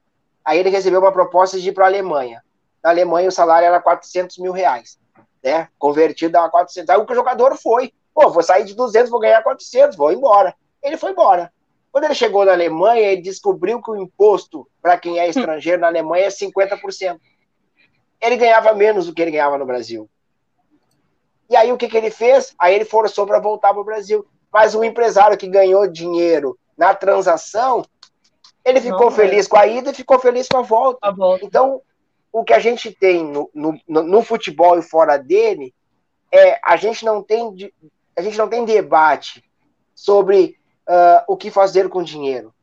Aí ele recebeu uma proposta de ir para a Alemanha. Na Alemanha o salário era 400 mil reais, né? Convertido a 400. Aí o jogador foi. Pô, vou sair de 200, vou ganhar 400, vou embora. Ele foi embora. Quando ele chegou na Alemanha, ele descobriu que o imposto para quem é estrangeiro na Alemanha é 50%. Ele ganhava menos do que ele ganhava no Brasil. E aí o que, que ele fez? Aí ele forçou para voltar para o Brasil. Mas o empresário que ganhou dinheiro na transação, ele ficou Não, feliz é. com a ida e ficou feliz com a volta. a volta. Então, o que a gente tem no, no, no, futebol e fora dele é a gente não tem a gente não tem debate sobre uh, o que fazer com dinheiro.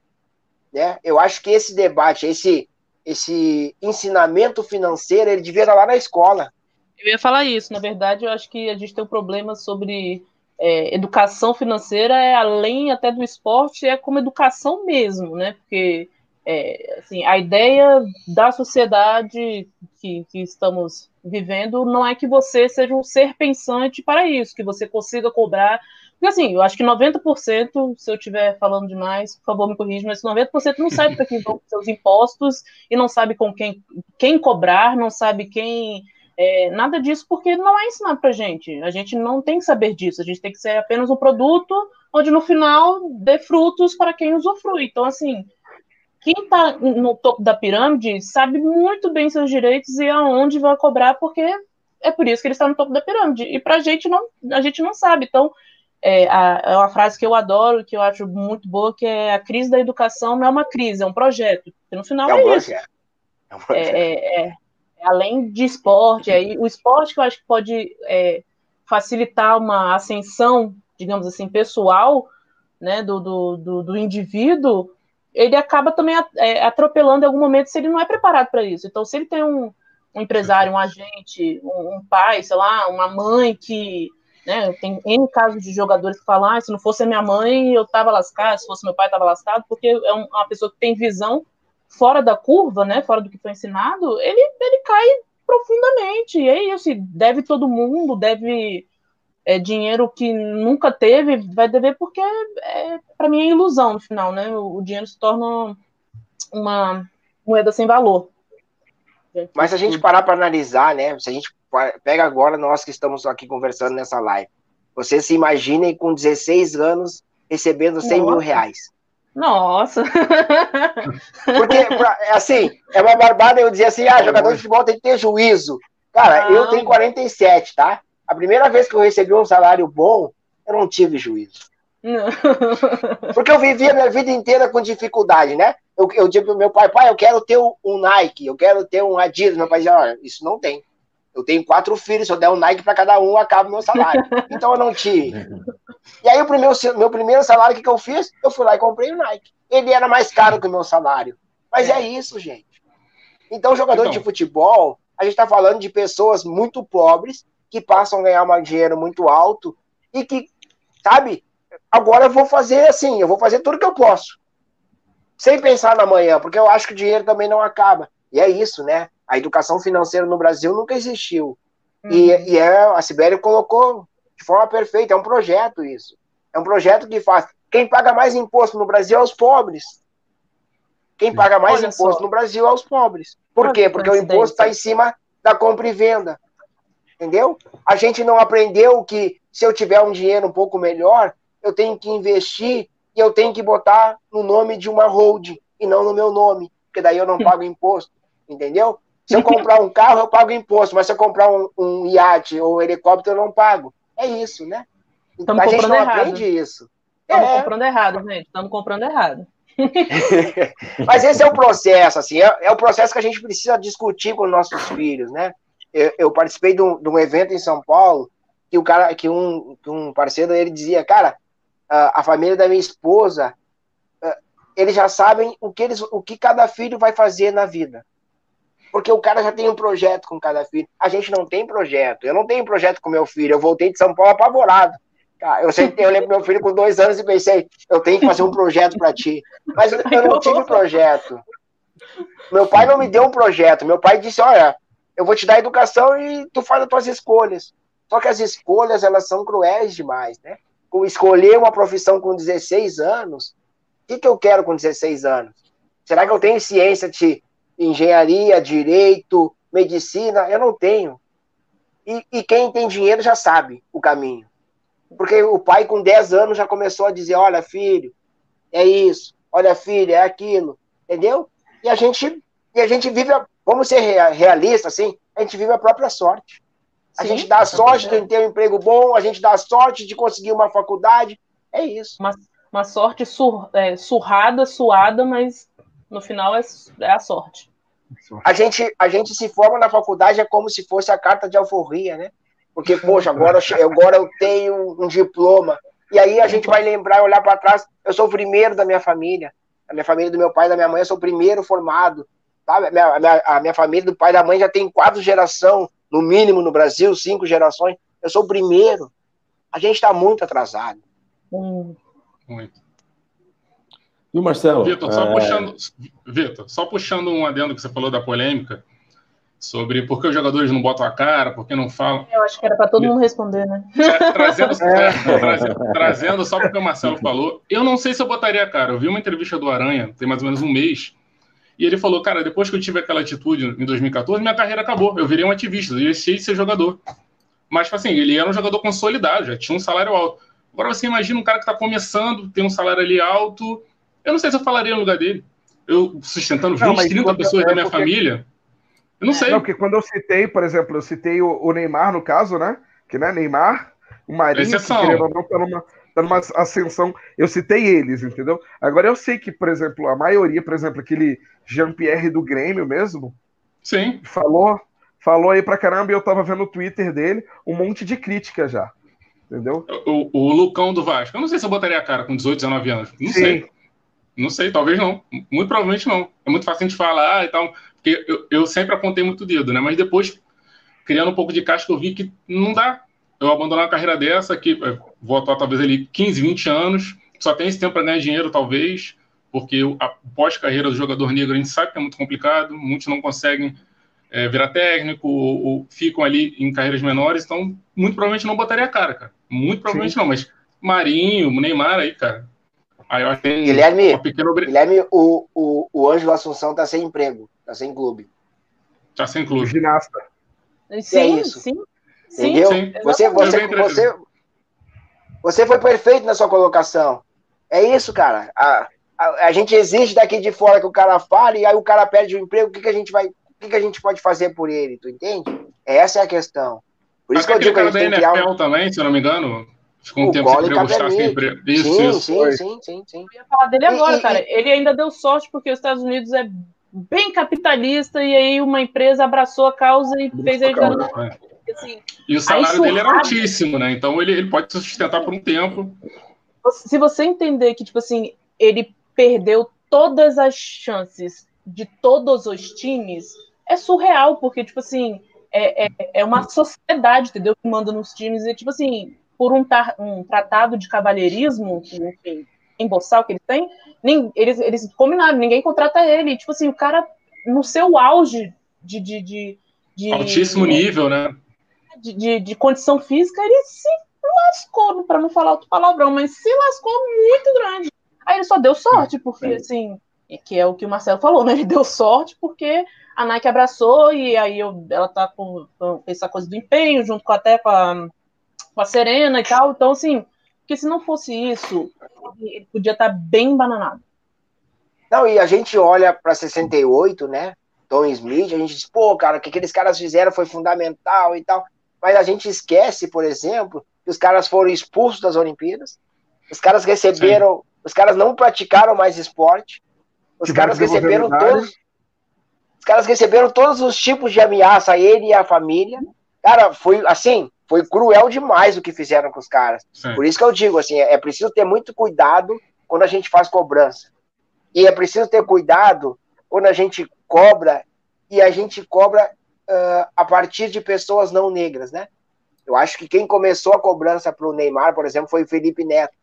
Né? Eu acho que esse debate, esse, esse ensinamento financeiro, ele devia estar lá na escola. Eu ia falar isso. Na verdade, eu acho que a gente tem um problema sobre é, educação financeira, é além até do esporte, é como educação mesmo, né? Porque é, assim, a ideia da sociedade que, que estamos vivendo não é que você seja um ser pensante para isso, que você consiga cobrar porque assim, eu acho que 90%, se eu estiver falando demais, por favor me corrija, mas 90% não sabe para quem vão seus impostos e não sabe com quem, quem cobrar, não sabe quem. É, nada disso, porque não é ensinado para gente. A gente não tem que saber disso, a gente tem que ser apenas um produto onde no final dê frutos para quem usufrui. Então, assim, quem está no topo da pirâmide sabe muito bem seus direitos e aonde vai cobrar, porque é por isso que ele está no topo da pirâmide. E para a gente não, a gente não sabe. Então, é, a, é uma frase que eu adoro, que eu acho muito boa, que é a crise da educação não é uma crise, é um projeto. E no final é, um é isso. É um é, é, é, além de esporte, aí, o esporte que eu acho que pode facilitar uma ascensão, digamos assim, pessoal, né, do, do, do, do indivíduo, ele acaba também atropelando em algum momento se ele não é preparado para isso. Então, se ele tem um, um empresário, um agente, um, um pai, sei lá, uma mãe que né? Tem N casos de jogadores que falam, ah, se não fosse a minha mãe, eu estava lascado, se fosse meu pai, estava lascado, porque é uma pessoa que tem visão fora da curva, né? Fora do que foi ensinado, ele, ele cai profundamente. E é isso, deve todo mundo, deve é, dinheiro que nunca teve, vai dever porque, é, para mim, é ilusão no final, né? O, o dinheiro se torna uma moeda sem valor. Mas se a gente parar para analisar, né? Se a gente pega agora nós que estamos aqui conversando nessa live. Vocês se imaginem com 16 anos recebendo 100 Nossa. mil reais. Nossa! *laughs* Porque, assim, é uma barbada eu dizer assim, ah, jogador de futebol tem que ter juízo. Cara, eu tenho 47, tá? A primeira vez que eu recebi um salário bom, eu não tive juízo. Não. *laughs* Porque eu vivia a minha vida inteira com dificuldade, né? Eu, eu digo pro meu pai, pai, eu quero ter um Nike, eu quero ter um Adidas. Meu pai dizia, olha, isso não tem. Eu tenho quatro filhos, se eu der um Nike para cada um, acaba o meu salário. *laughs* Então eu não tive. E aí o primeiro, meu primeiro salário, que, que eu fiz? Eu fui lá e comprei o Nike. Ele era mais caro que o meu salário. Mas é, é isso, gente. Então, jogador então... de futebol, a gente está falando de pessoas muito pobres que passam a ganhar um dinheiro muito alto e que, sabe, agora eu vou fazer assim, eu vou fazer tudo que eu posso. Sem pensar na manhã, porque eu acho que o dinheiro também não acaba. E é isso, né? A educação financeira no Brasil nunca existiu. Uhum. E, e é, a Sibéria colocou de forma perfeita, é um projeto isso. É um projeto que faz. Quem paga mais imposto no Brasil é os pobres. Quem paga mais Olha imposto só. no Brasil é os pobres. Por Olha quê? Porque o imposto está em cima da compra e venda. Entendeu? A gente não aprendeu que se eu tiver um dinheiro um pouco melhor, eu tenho que investir e eu tenho que botar no nome de uma holding e não no meu nome, porque daí eu não pago imposto. Entendeu? Se eu comprar um carro, eu pago imposto, mas se eu comprar um, um iate ou um helicóptero, eu não pago. É isso, né? Estamos a gente não errado. aprende isso. Estamos é. comprando errado, gente. Estamos comprando errado. *laughs* Mas esse é o processo, assim, é, é, o processo que a gente precisa discutir com nossos filhos, né? Eu, eu participei de um, de um, evento em São Paulo que o cara, que um, que um parceiro ele dizia, cara, a, a família da minha esposa, eles já sabem o que eles, o que cada filho vai fazer na vida, porque o cara já tem um projeto com cada filho. A gente não tem projeto. Eu não tenho projeto com meu filho. Eu voltei de São Paulo apavorado. Eu sempre eu lembro meu filho com dois anos e pensei, eu tenho que fazer um projeto para ti. Mas eu não *laughs* tive projeto. Meu pai não me deu um projeto. Meu pai disse, olha, eu vou te dar educação e tu faz as tuas escolhas. Só que as escolhas, elas são cruéis demais, né? Escolher uma profissão com 16 anos, o que, que eu quero com 16 anos? Será que eu tenho ciência de engenharia, direito, medicina? Eu não tenho. E, e quem tem dinheiro já sabe o caminho. Porque o pai, com 10 anos, já começou a dizer: olha, filho, é isso, olha, filho, é aquilo, entendeu? E a gente, e a gente vive, vamos ser realistas, assim, a gente vive a própria sorte. A Sim, gente dá a sorte de ter um emprego bom, a gente dá a sorte de conseguir uma faculdade, é isso. Uma, uma sorte sur, é, surrada, suada, mas no final é, é a sorte. A gente, a gente se forma na faculdade é como se fosse a carta de alforria, né? Porque, poxa, agora, agora eu tenho um diploma. E aí a gente vai lembrar, olhar para trás. Eu sou o primeiro da minha família. A minha família do meu pai e da minha mãe, eu sou o primeiro formado. Sabe? A, minha, a, minha, a minha família do pai e da mãe já tem quatro gerações, no mínimo no Brasil, cinco gerações. Eu sou o primeiro. A gente está muito atrasado. Hum. Muito. E o Marcelo? Vitor, só, é... puxando, Vitor, só puxando um adendo que você falou da polêmica sobre por que os jogadores não botam a cara, por que não falam. Eu acho que era para todo mundo responder, né? *laughs* É, trazendo, *laughs* é. trazendo, trazendo, só porque o Marcelo falou, eu não sei se eu botaria a cara. Eu vi uma entrevista do Aranha, tem mais ou menos um mês, e ele falou, cara, depois que eu tive aquela atitude em 2014, minha carreira acabou. Eu virei um ativista, eu deixei de ser jogador. Mas, tipo assim, ele era um jogador consolidado, já tinha um salário alto. Agora você imagina um cara que está começando, tem um salário ali alto. Eu não sei se eu falaria no lugar dele. Eu sustentando 20, não, 30 pessoas da minha porque... família eu não sei. Não, porque quando eu citei, por exemplo, eu citei o, o Neymar no caso, né? Que né, Neymar, o Marinho, que querendo ou não, tá numa, tá numa ascensão. Eu citei eles, entendeu? Agora eu sei que, por exemplo, a maioria, por exemplo, aquele Jean-Pierre do Grêmio mesmo, Sim. falou falou aí pra caramba e eu tava vendo o Twitter dele, um monte de crítica já. Entendeu? O, o Lucão do Vasco. Eu não sei se eu botaria a cara com 18, 19 anos. Não Sim. sei. Não sei, talvez não. Muito provavelmente não. É muito fácil a gente falar e tal. Porque eu, eu sempre apontei muito dedo, né? Mas depois, criando um pouco de casca, eu vi que não dá. Eu abandonar uma carreira dessa, que é, vou atuar talvez ali 15, 20 anos, só tem esse tempo para ganhar dinheiro, talvez, porque a pós-carreira do jogador negro a gente sabe que é muito complicado, muitos não conseguem é, virar técnico ou, ou, ficam ali em carreiras menores, então muito provavelmente não botaria a cara, cara. Muito provavelmente Sim. não, mas Marinho, Neymar aí, cara. Aí eu acho que Guilherme, pequeno... Guilherme o, o, o Ângelo Assunção tá sem emprego. Tá sem clube. Tá sem clube. Ginasta. Sim, é isso. sim. Entendeu? Sim, você, você, você, você foi perfeito na sua colocação. É isso, cara. A, a, a, gente exige daqui de fora que o cara fale, e aí o cara perde o emprego, o que, que a gente vai. O que, que a gente pode fazer por ele, tu entende? Essa é a questão. Por isso Até que eu digo que a gente tem que criar um... também, se eu não me engano, ficou um o tempo sem emprego, sem emprego. Isso, sim, isso. Sim, sim, sim, sim. Eu ia falar dele agora, e, cara. E... Ele ainda deu sorte porque os Estados Unidos é bem capitalista, e aí uma empresa abraçou a causa e fez ele ganhar. É. Assim, e o salário dele era altíssimo, né? Então ele, ele pode se sustentar por um tempo. Se você entender que, tipo assim, ele perdeu todas as chances de todos os times, é surreal, porque, tipo assim, é, é, é uma sociedade, entendeu? Que manda nos times, e, tipo assim, por um, tar, um tratado de cavalheirismo, enfim, emboçar o que ele tem, nem, eles, eles combinaram, ninguém contrata ele. Tipo assim, o cara, no seu auge de. de, de, de Altíssimo nível, né? De, de, de, condição física, ele se lascou, para não falar outro palavrão, mas se lascou muito grande. Aí ele só deu sorte, porque assim, que é o que o Marcelo falou, né? *laughs* Ele deu sorte porque a Nike abraçou e aí eu, ela tá com, com, essa coisa do empenho, junto com até com a, com a Serena e tal. Então, assim, porque se não fosse isso, ele podia estar tá bem bananado. Não, e a gente olha para 68, né? Tom Smith, a gente diz, pô, cara, o que aqueles caras fizeram foi fundamental e tal. Mas a gente esquece, por exemplo, que os caras foram expulsos das Olimpíadas, os caras receberam. Os caras não praticaram mais esporte, os caras receberam todos. Os caras receberam todos os tipos de ameaça a ele e a família. Cara, foi assim, foi cruel demais o que fizeram com os caras. Sim. Por isso que eu digo assim, é preciso ter muito cuidado quando a gente faz cobrança. E é preciso ter cuidado quando a gente cobra e a gente cobra uh, a partir de pessoas não negras, né? Eu acho que quem começou a cobrança para o Neymar, por exemplo, foi o Felipe Neto.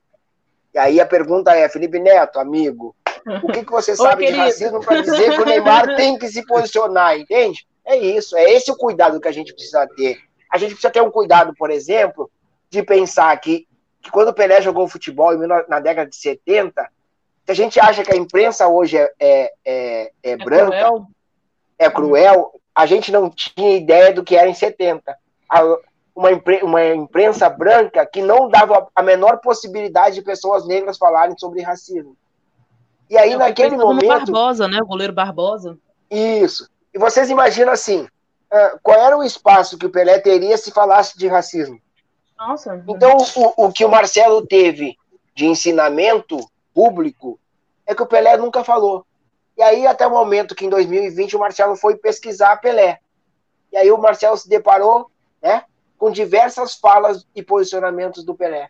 E aí a pergunta é, Felipe Neto, amigo, o que, que você *laughs* sabe Oi, de racismo para dizer que o Neymar *laughs* tem que se posicionar, entende? É isso, é esse o cuidado que a gente precisa ter. A gente precisa ter um cuidado, por exemplo, de pensar que, que quando o Pelé jogou futebol na década de 70, que a gente acha que a imprensa hoje é, é, é, é branca, cruel. é cruel, a gente não tinha ideia do que era em 70. Uma, uma imprensa branca que não dava a menor possibilidade de pessoas negras falarem sobre racismo. E aí, é, naquele momento. Barbosa, né? O goleiro Barbosa. Isso. E vocês imaginam assim: uh, qual era o espaço que o Pelé teria se falasse de racismo? Nossa. Então, o, o que o Marcelo teve de ensinamento público é que o Pelé nunca falou. E aí, até o momento que em 2020 o Marcelo foi pesquisar Pelé. E aí o Marcelo se deparou né, com diversas falas e posicionamentos do Pelé.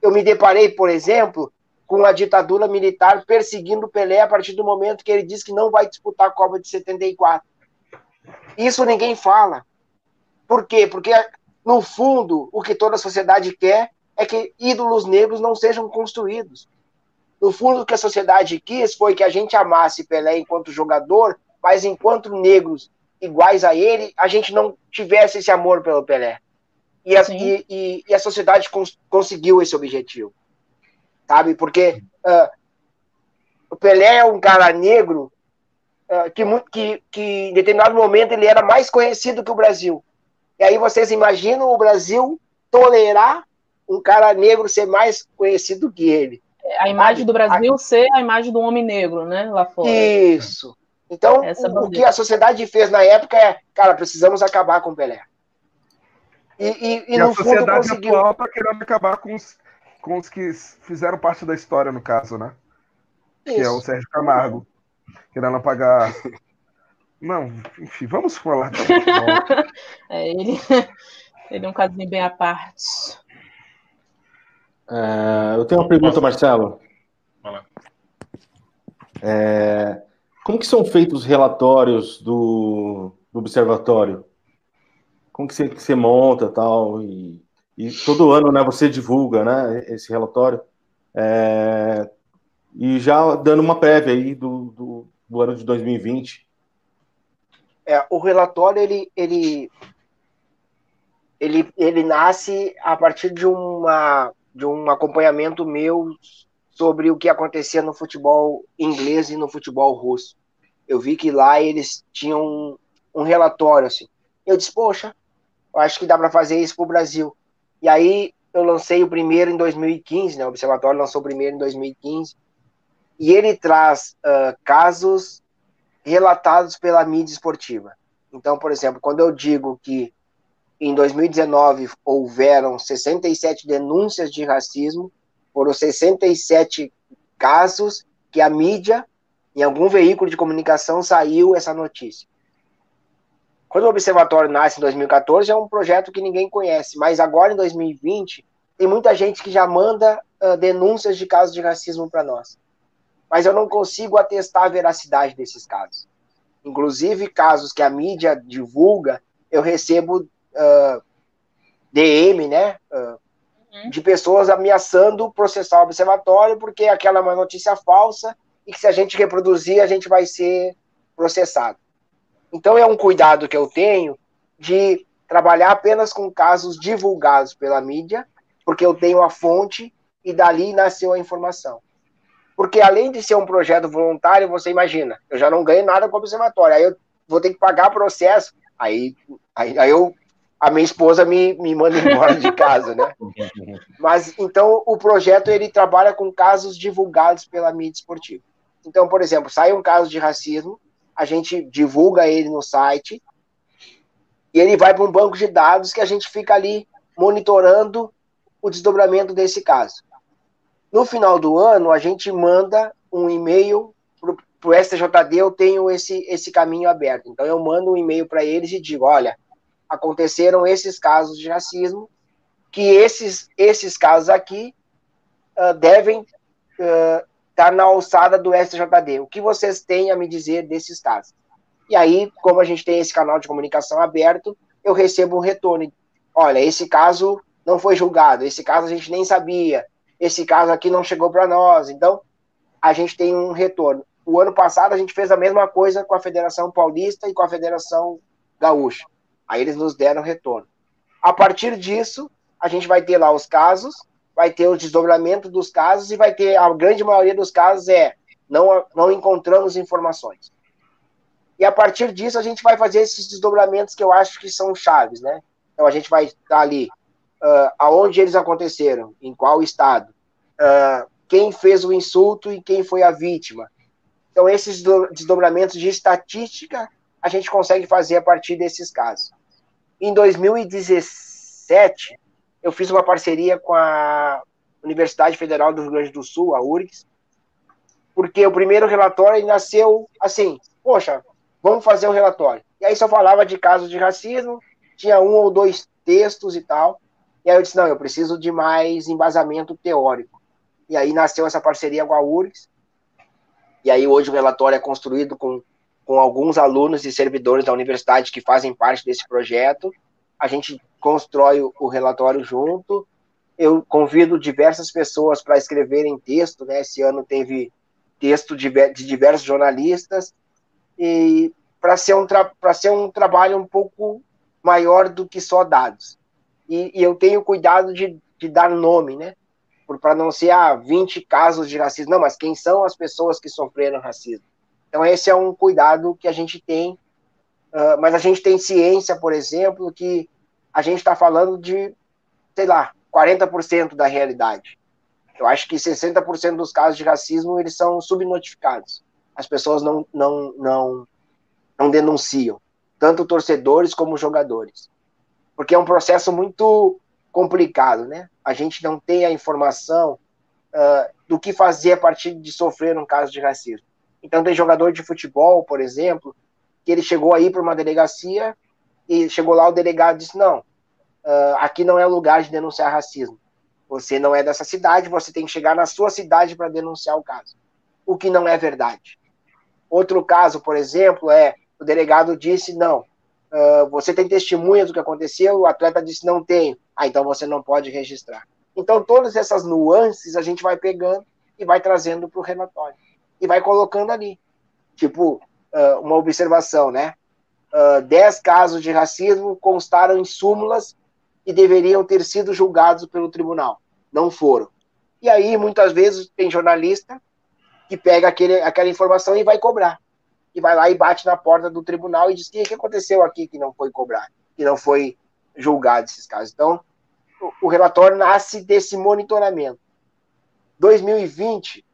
Eu me deparei, por exemplo, com a ditadura militar perseguindo Pelé a partir do momento que ele diz que não vai disputar a Copa de 74. Isso ninguém fala. Por quê? Porque, no fundo, o que toda a sociedade quer é que ídolos negros não sejam construídos. No fundo, o que a sociedade quis foi que a gente amasse Pelé enquanto jogador, mas enquanto negros iguais a ele, a gente não tivesse esse amor pelo Pelé. E a, e, e, e a sociedade cons conseguiu esse objetivo sabe? Porque uh, o Pelé é um cara negro uh, que, que, que em determinado momento ele era mais conhecido que o Brasil. E aí vocês imaginam o Brasil tolerar um cara negro ser mais conhecido que ele. A imagem do Brasil a... ser a imagem do homem negro, né, lá fora. Isso. Então, o, o que a sociedade fez na época é, cara, precisamos acabar com o Pelé. E, e, e, e no a sociedade conseguiu... atual está querendo acabar com os, com os que fizeram parte da história, no caso, né? Isso. Que é o Sérgio Camargo. Querendo apagar. *laughs* Não, enfim, vamos falar. *laughs* é, ele, *laughs* ele é um casinho bem à parte. É, eu tenho uma pergunta, Marcelo. É, como que são feitos os relatórios do, do observatório? Como que você, que você monta tal e e todo ano, né, você divulga, né, esse relatório. É, e já dando uma prévia aí do, do, do, ano de 2020. É, o relatório, ele, ele, ele, ele nasce a partir de, uma, de um acompanhamento meu sobre o que acontecia no futebol inglês e no futebol russo. Eu vi que lá eles tinham um, um relatório, assim. Eu disse, poxa, eu acho que dá para fazer isso para o Brasil. E aí eu lancei o primeiro em 2015, né? O Observatório lançou o primeiro em 2015. E ele traz uh, casos relatados pela mídia esportiva. Então, por exemplo, quando eu digo que em 2019 houveram 67 denúncias de racismo, foram 67 casos que a mídia, em algum veículo de comunicação, saiu essa notícia. Quando o Observatório nasce em 2014, é um projeto que ninguém conhece, mas agora em 2020, tem muita gente que já manda uh, denúncias de casos de racismo para nós. Mas eu não consigo atestar a veracidade desses casos. Inclusive, casos que a mídia divulga, eu recebo uh, DM, né? Uh, de pessoas ameaçando processar o observatório porque aquela é uma notícia falsa e que se a gente reproduzir a gente vai ser processado. Então é um cuidado que eu tenho de trabalhar apenas com casos divulgados pela mídia, porque eu tenho a fonte e dali nasceu a informação. Porque além de ser um projeto voluntário, você imagina, eu já não ganho nada com o observatório, aí eu vou ter que pagar processo, aí, aí, aí eu a minha esposa me, me manda embora de casa, né? *laughs* Mas então o projeto ele trabalha com casos divulgados pela mídia esportiva. Então, por exemplo, sai um caso de racismo, a gente divulga ele no site e ele vai para um banco de dados que a gente fica ali monitorando o desdobramento desse caso. No final do ano, a gente manda um e-mail para o STJD, eu tenho esse, esse caminho aberto. Então, eu mando um e-mail para eles e digo: olha, aconteceram esses casos de racismo, que esses, esses casos aqui uh, devem uh, estar na alçada do STJD. O que vocês têm a me dizer desses casos? E aí, como a gente tem esse canal de comunicação aberto, eu recebo um retorno. Olha, esse caso não foi julgado, esse caso a gente nem sabia, esse caso aqui não chegou para nós. Então, a gente tem um retorno. O ano passado a gente fez a mesma coisa com a Federação Paulista e com a Federação Gaúcha. Aí eles nos deram retorno. A partir disso, a gente vai ter lá os casos, vai ter o desdobramento dos casos e vai ter a grande maioria dos casos é não, não encontramos informações. E a partir disso a gente vai fazer esses desdobramentos que eu acho que são chaves, né? Então a gente vai estar ali uh, aonde eles aconteceram, em qual estado, uh, quem fez o insulto e quem foi a vítima. Então esses desdobramentos de estatística a gente consegue fazer a partir desses casos. Em 2017, eu fiz uma parceria com a Universidade Federal do Rio Grande do Sul, a URGS, porque o primeiro relatório nasceu assim, poxa, vamos fazer um relatório. E aí só falava de casos de racismo, tinha um ou dois textos e tal. E aí eu disse, não, eu preciso de mais embasamento teórico. E aí nasceu essa parceria com a URGS. E aí hoje o relatório é construído com com alguns alunos e servidores da universidade que fazem parte desse projeto. A gente constrói o relatório junto. Eu convido diversas pessoas para escreverem texto, né? Esse ano teve texto de, de diversos jornalistas e para ser um para ser um trabalho um pouco maior do que só dados. E, e eu tenho cuidado de, de dar nome, né? Para não ser ah, 20 casos de racismo, não, mas quem são as pessoas que sofreram racismo? Então, esse é um cuidado que a gente tem, uh, mas a gente tem ciência, por exemplo, que a gente está falando de, sei lá, 40% da realidade. Eu acho que 60% dos casos de racismo eles são subnotificados. As pessoas não, não, não, não denunciam, tanto torcedores como jogadores. Porque é um processo muito complicado, né? A gente não tem a informação uh, do que fazer a partir de sofrer um caso de racismo. Então, tem jogador de futebol, por exemplo, que ele chegou aí para uma delegacia e chegou lá, o delegado disse: Não, uh, aqui não é o lugar de denunciar racismo. Você não é dessa cidade, você tem que chegar na sua cidade para denunciar o caso. O que não é verdade. Outro caso, por exemplo, é o delegado disse: Não, uh, você tem testemunhas do que aconteceu, o atleta disse: Não tenho. Ah, então você não pode registrar. Então, todas essas nuances a gente vai pegando e vai trazendo para o relatório e vai colocando ali. Tipo, uh, uma observação, né? Uh, dez casos de racismo constaram em súmulas e deveriam ter sido julgados pelo tribunal. Não foram. E aí, muitas vezes, tem jornalista que pega aquele, aquela informação e vai cobrar. E vai lá e bate na porta do tribunal e diz: o que aconteceu aqui que não foi cobrado, que não foi julgado esses casos. Então, o relatório nasce desse monitoramento. 2020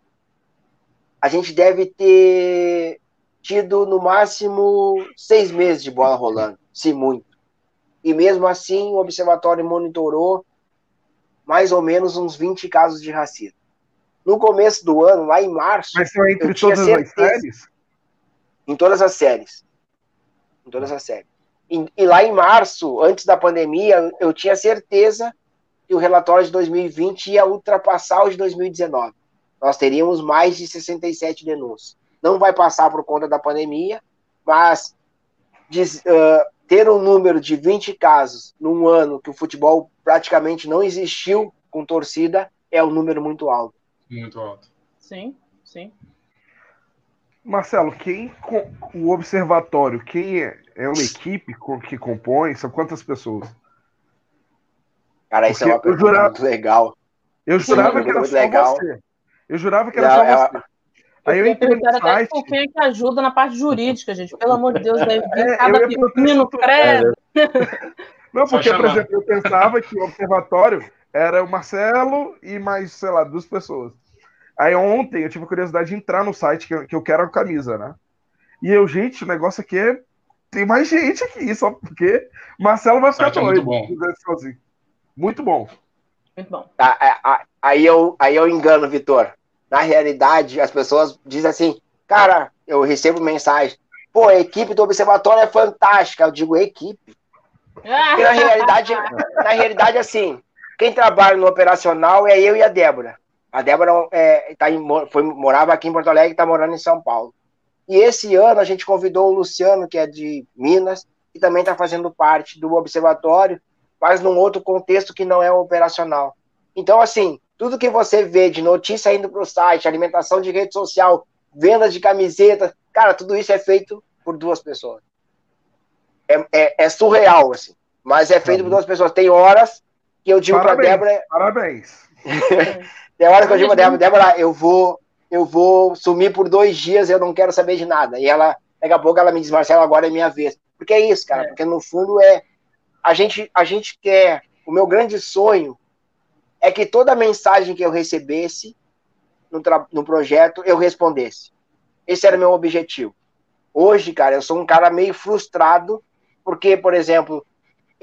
a gente deve ter tido no máximo seis meses de bola rolando, se muito. E mesmo assim, o observatório monitorou mais ou menos uns 20 casos de racismo. No começo do ano, lá em março. Mas são entre todas as séries? Em todas as séries. Em todas as séries. E, e lá em março, antes da pandemia, eu tinha certeza que o relatório de 2020 ia ultrapassar o de 2019 nós teríamos mais de 67 denúncias. Não vai passar por conta da pandemia, mas uh, ter um número de 20 casos num ano que o futebol praticamente não existiu com torcida, é um número muito alto. Muito alto. Sim, sim. Marcelo, quem o observatório, quem é, é uma equipe que compõe? São quantas pessoas? Cara, isso é uma pergunta jurava, muito legal. Eu jurava Sim, que era só legal. você. Eu jurava que era só é, você. Aí eu entrei no site. Até quem é que ajuda na parte jurídica, gente. Pelo amor de Deus, *laughs* deve vir é, cada pepino, credo. Não, porque, por exemplo, eu pensava que o observatório era o Marcelo e mais, sei lá, duas pessoas. Aí ontem eu tive a curiosidade de entrar no site que eu, que eu quero a camisa, né? E eu, gente, o negócio aqui é. Tem mais gente aqui, só porque Marcelo vai ficar doido. É muito bom. Muito bom. Muito bom. Tá, aí, eu, aí eu engano, Vitor. Na realidade, as pessoas dizem assim, cara, eu recebo mensagem, pô, a equipe do observatório é fantástica. Eu digo, equipe. Porque na realidade, na realidade, assim, quem trabalha no operacional é eu e a Débora. A Débora é, tá em, foi, morava aqui em Porto Alegre e está morando em São Paulo. E esse ano a gente convidou o Luciano, que é de Minas, e também está fazendo parte do observatório, mas num outro contexto que não é operacional. Então, assim, tudo que você vê de notícia indo para o site, alimentação de rede social, vendas de camisetas, cara, tudo isso é feito por duas pessoas. É, é, é surreal, assim, mas é feito por duas pessoas. Tem horas que eu digo para Débora. Parabéns. *laughs* Tem horas que eu digo para Débora, Débora, eu vou, eu vou sumir por dois dias, eu não quero saber de nada. E ela, daqui a pouco, ela me diz, Marcelo, agora é minha vez. Porque é isso, cara, é. porque no fundo é a gente, a gente quer. O meu grande sonho é que toda mensagem que eu recebesse no, no projeto eu respondesse. Esse era o meu objetivo. Hoje, cara, eu sou um cara meio frustrado, porque, por exemplo,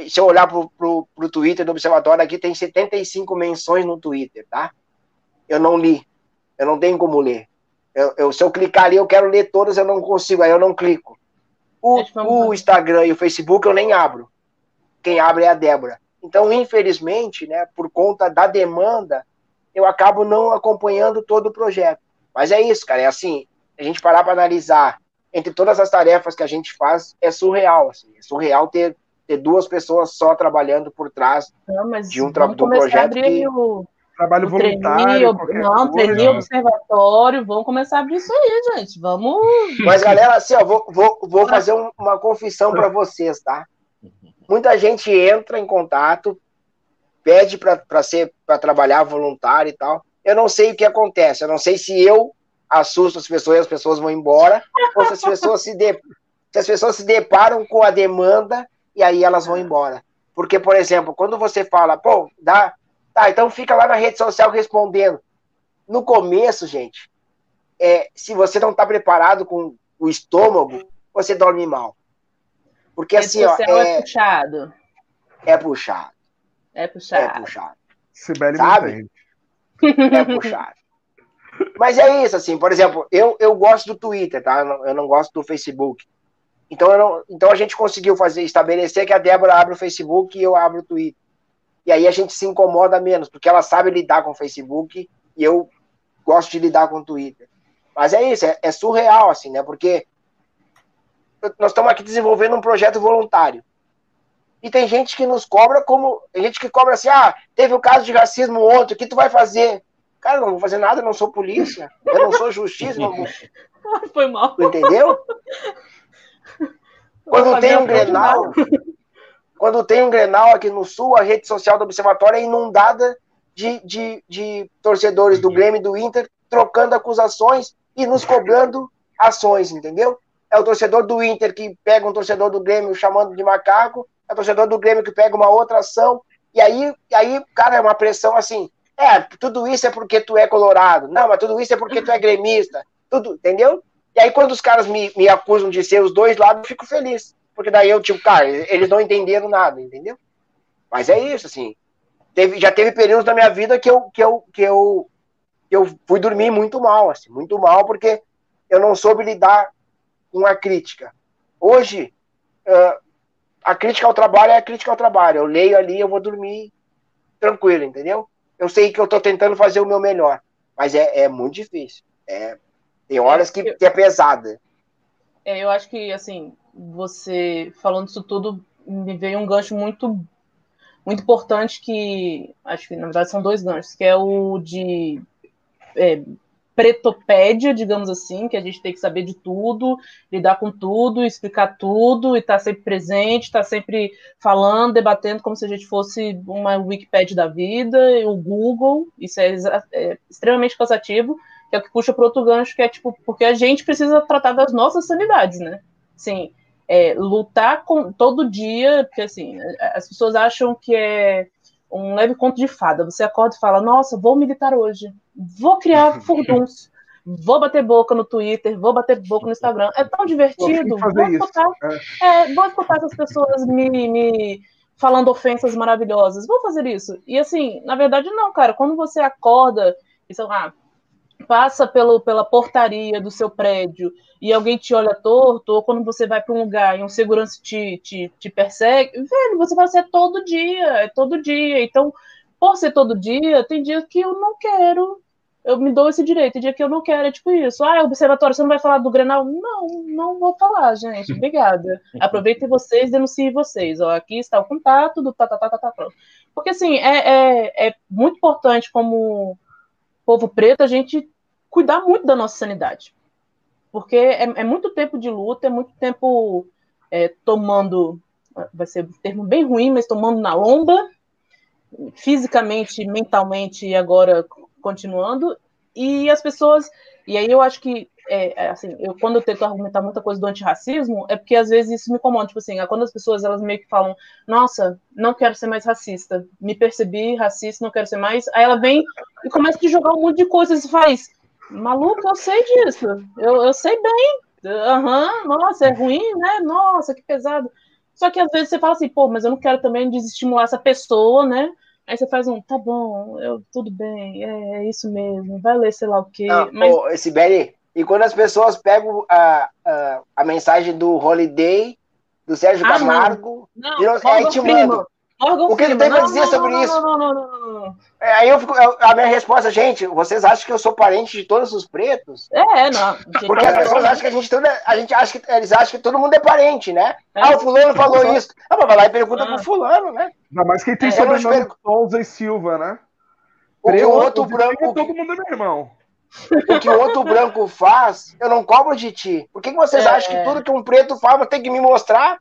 se eu olhar pro, pro, pro Twitter do Observatório, aqui tem 75 menções no Twitter, tá? Eu não li. Eu não tenho como ler. Eu, eu, se eu clicar ali, eu quero ler todas, eu não consigo, aí eu não clico. O, o Instagram e o Facebook eu nem abro quem abre é a Débora. Então, infelizmente, né, por conta da demanda, eu acabo não acompanhando todo o projeto. Mas é isso, cara, é assim, a gente parar para analisar entre todas as tarefas que a gente faz, é surreal, assim, é surreal ter, ter duas pessoas só trabalhando por trás não, de um, tra do projeto que... O... Trabalho o voluntário. Treine, não, treine observatório, vamos começar a abrir isso aí, gente. Vamos. Mas, galera, assim, ó, vou, vou, vou fazer um, uma confissão para vocês, tá? Muita gente entra em contato, pede para ser para trabalhar voluntário e tal. Eu não sei o que acontece. Eu não sei se eu assusto as pessoas e as pessoas vão embora, ou se as pessoas se, de, se as pessoas se deparam com a demanda e aí elas vão embora. Porque, por exemplo, quando você fala, pô, dá, tá, então fica lá na rede social respondendo. No começo, gente, é, se você não está preparado com o estômago, você dorme mal. Porque assim, ó. É, é puxado. É puxado. É puxado. É puxado. Sibeli Sabe? É puxado. Mas é isso, assim, por exemplo, eu, eu gosto do Twitter, tá? Eu não, eu não gosto do Facebook. Então, não, então a gente conseguiu fazer, estabelecer que a Débora abre o Facebook e eu abro o Twitter. E aí a gente se incomoda menos, porque ela sabe lidar com o Facebook e eu gosto de lidar com o Twitter. Mas é isso, é, é surreal, assim, né? Porque nós estamos aqui desenvolvendo um projeto voluntário. E tem gente que nos cobra como. Tem gente que cobra assim, ah, teve o um caso de racismo ontem, o que tu vai fazer? Cara, não vou fazer nada, eu não sou polícia, eu não sou justiça. Não... *laughs* Foi mal. Entendeu? Quando tem um Grenal, quando tem um Grenal aqui no Sul, a rede social do Observatório é inundada de, de, de torcedores do Grêmio e do Inter trocando acusações e nos cobrando ações, entendeu? É o torcedor do Inter que pega um torcedor do Grêmio chamando de macaco, é o torcedor do Grêmio que pega uma outra ação, e aí, e aí, cara, é uma pressão assim, é, tudo isso é porque tu é colorado, não, mas tudo isso é porque tu é gremista, tudo, entendeu? E aí quando os caras me, me acusam de ser os dois lados, eu fico feliz, porque daí eu, tipo, cara, eles não entenderam nada, entendeu? Mas é isso, assim, teve, já teve períodos da minha vida que eu, que eu, que eu, que eu fui dormir muito mal, assim, muito mal, porque eu não soube lidar com a crítica. Hoje, uh, a crítica ao trabalho é a crítica ao trabalho. Eu leio ali, eu vou dormir tranquilo, entendeu? Eu sei que eu estou tentando fazer o meu melhor, mas é, é muito difícil. É, tem horas que, que é pesada. É, eu acho que, assim, você falando isso tudo, me veio um gancho muito muito importante que, acho que na verdade são dois ganchos, que é o de é, pretopédia, digamos assim, que a gente tem que saber de tudo, lidar com tudo, explicar tudo, e estar tá sempre presente, estar tá sempre falando, debatendo como se a gente fosse uma Wikipedia da vida, o Google, isso é, é extremamente cansativo, que é o que puxa para outro gancho, que é tipo, porque a gente precisa tratar das nossas sanidades, né? Sim, é, lutar com, todo dia, porque assim, as pessoas acham que é um leve conto de fada. Você acorda e fala, nossa, vou militar hoje, vou criar *laughs* furduns, vou bater boca no Twitter, vou bater boca no Instagram. É tão divertido. Vou escutar, é. É, vou escutar essas pessoas me, me falando ofensas maravilhosas. Vou fazer isso. E assim, na verdade, não, cara. Quando você acorda e sei lá, passa pelo, pela portaria do seu prédio e alguém te olha torto, ou quando você vai para um lugar e um segurança te, te, te persegue, velho, você vai ser todo dia, é todo dia. Então, por ser todo dia, tem dias que eu não quero, eu me dou esse direito, tem dia que eu não quero, é tipo isso. Ah, observatório, você não vai falar do Grenal? Não, não vou falar, gente, obrigada. *laughs* Aproveitem vocês, denunciem vocês. Ó, aqui está o contato do tá, tá, tá, tá, tá. Porque, assim, é, é, é muito importante como povo preto a gente cuidar muito da nossa sanidade. Porque é, é muito tempo de luta, é muito tempo é, tomando, vai ser um termo bem ruim, mas tomando na lomba, fisicamente, mentalmente e agora continuando. E as pessoas, e aí eu acho que é, é, assim, eu, quando eu tento argumentar muita coisa do antirracismo, é porque às vezes isso me incomoda, tipo assim, quando as pessoas elas meio que falam, nossa, não quero ser mais racista, me percebi racista, não quero ser mais, aí ela vem e começa a jogar um monte de coisas e faz, maluco, eu sei disso, eu, eu sei bem, aham, uhum, nossa, é ruim, né, nossa, que pesado, só que às vezes você fala assim, pô, mas eu não quero também desestimular essa pessoa, né, Aí você faz um, tá bom, eu, tudo bem, é, é isso mesmo, vai ler sei lá o quê. Não, mas... Ô, Belly, e quando as pessoas pegam a, a, a mensagem do Holiday, do Sérgio ah, Camargo, não. Não, eu, aí te mando. o que ele tem para dizer sobre não, isso? Não, não, não, é, Aí eu fico, a minha resposta, gente, vocês acham que eu sou parente de todos os pretos? É, não. Porque as pessoas acham que a gente toda, a gente acha que eles acham que todo mundo é parente, né? É. Ah, o fulano falou isso. Ah, mas vai lá e pergunta ah. pro fulano, né? Ainda mais quem tem é, sobrenome Souza e Silva, né? O que o outro branco. Todo mundo é meu irmão. O que o outro branco faz, eu não cobro de ti. Por que, que vocês é... acham que tudo que um preto faz tem que me mostrar?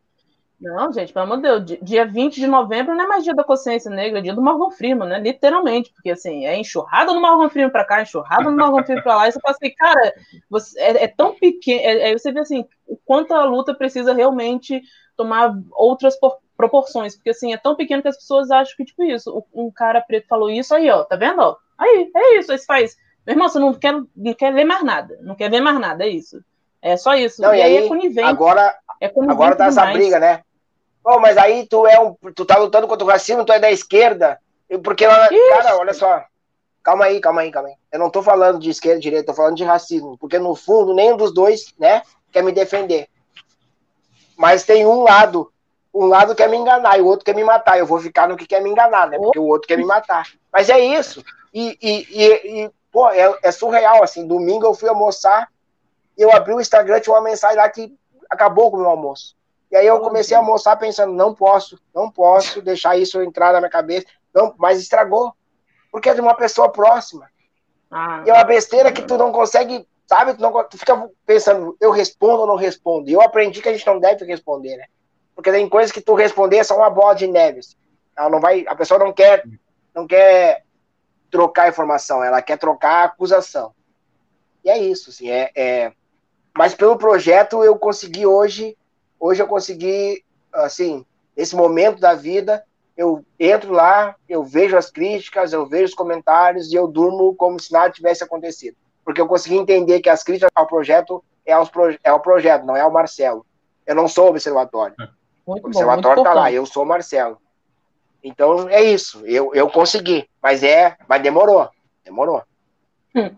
Não, gente, pelo amor de Deus, dia 20 de novembro não é mais dia da consciência negra, é dia do Morgan Freeman, né? Literalmente, porque assim, é enxurrada no Morgan Freeman pra cá, enxurrada no Morgan Freeman pra lá, e você fala assim, cara, você, é, é tão pequeno, é, é, você vê assim, o quanto a luta precisa realmente tomar outras por, proporções, porque assim, é tão pequeno que as pessoas acham que, tipo, isso, um cara preto falou isso, aí, ó, tá vendo, ó? Aí, é isso, aí você faz meu irmão, você não quer, não quer ler mais nada. Não quer ver mais nada, é isso. É só isso. Não, e, e aí, é conivente. Agora, é conivente agora tá essa briga, né? Pô, mas aí tu é um. Tu tá lutando contra o racismo, tu é da esquerda. Porque lá. Cara, olha só. Calma aí, calma aí, calma aí. Eu não tô falando de esquerda e direita, tô falando de racismo. Porque no fundo, nenhum dos dois, né, quer me defender. Mas tem um lado. Um lado quer me enganar e o outro quer me matar. Eu vou ficar no que quer me enganar, né? Porque o outro quer me matar. Mas é isso. E, e, e, e Pô, é, é surreal, assim. Domingo eu fui almoçar, eu abri o Instagram, tinha uma mensagem lá que acabou com o meu almoço. E aí eu comecei a almoçar pensando, não posso, não posso deixar isso entrar na minha cabeça. Não, mas estragou. Porque é de uma pessoa próxima. Ah, e é uma besteira que tu não consegue, sabe? Tu, não, tu fica pensando, eu respondo ou não respondo. E eu aprendi que a gente não deve responder, né? Porque tem coisas que tu responder é só uma bola de neve. Ela não vai, a pessoa não quer, não quer trocar informação, ela quer trocar acusação. E é isso, assim, é, é... Mas pelo projeto eu consegui hoje, hoje eu consegui, assim, nesse momento da vida, eu entro lá, eu vejo as críticas, eu vejo os comentários e eu durmo como se nada tivesse acontecido. Porque eu consegui entender que as críticas ao projeto é, aos proje é o projeto, não é o Marcelo. Eu não sou o observatório. Muito o observatório está lá, eu sou o Marcelo. Então é isso, eu, eu consegui, mas é, mas demorou, demorou. Hum.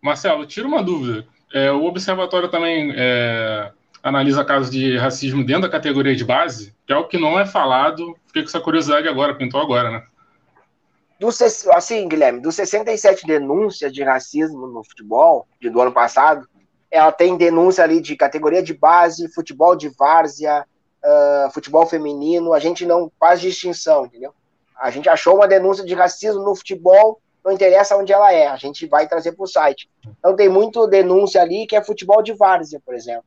Marcelo, tira uma dúvida. É, o observatório também é, analisa casos de racismo dentro da categoria de base, que é o que não é falado. Fiquei com essa curiosidade agora, pintou agora, né? Do, assim, Guilherme, dos 67 denúncias de racismo no futebol de, do ano passado, ela tem denúncia ali de categoria de base, futebol de várzea, uh, futebol feminino, a gente não faz distinção, entendeu? A gente achou uma denúncia de racismo no futebol, não interessa onde ela é, a gente vai trazer para o site. Então tem muito denúncia ali que é futebol de várzea, por exemplo.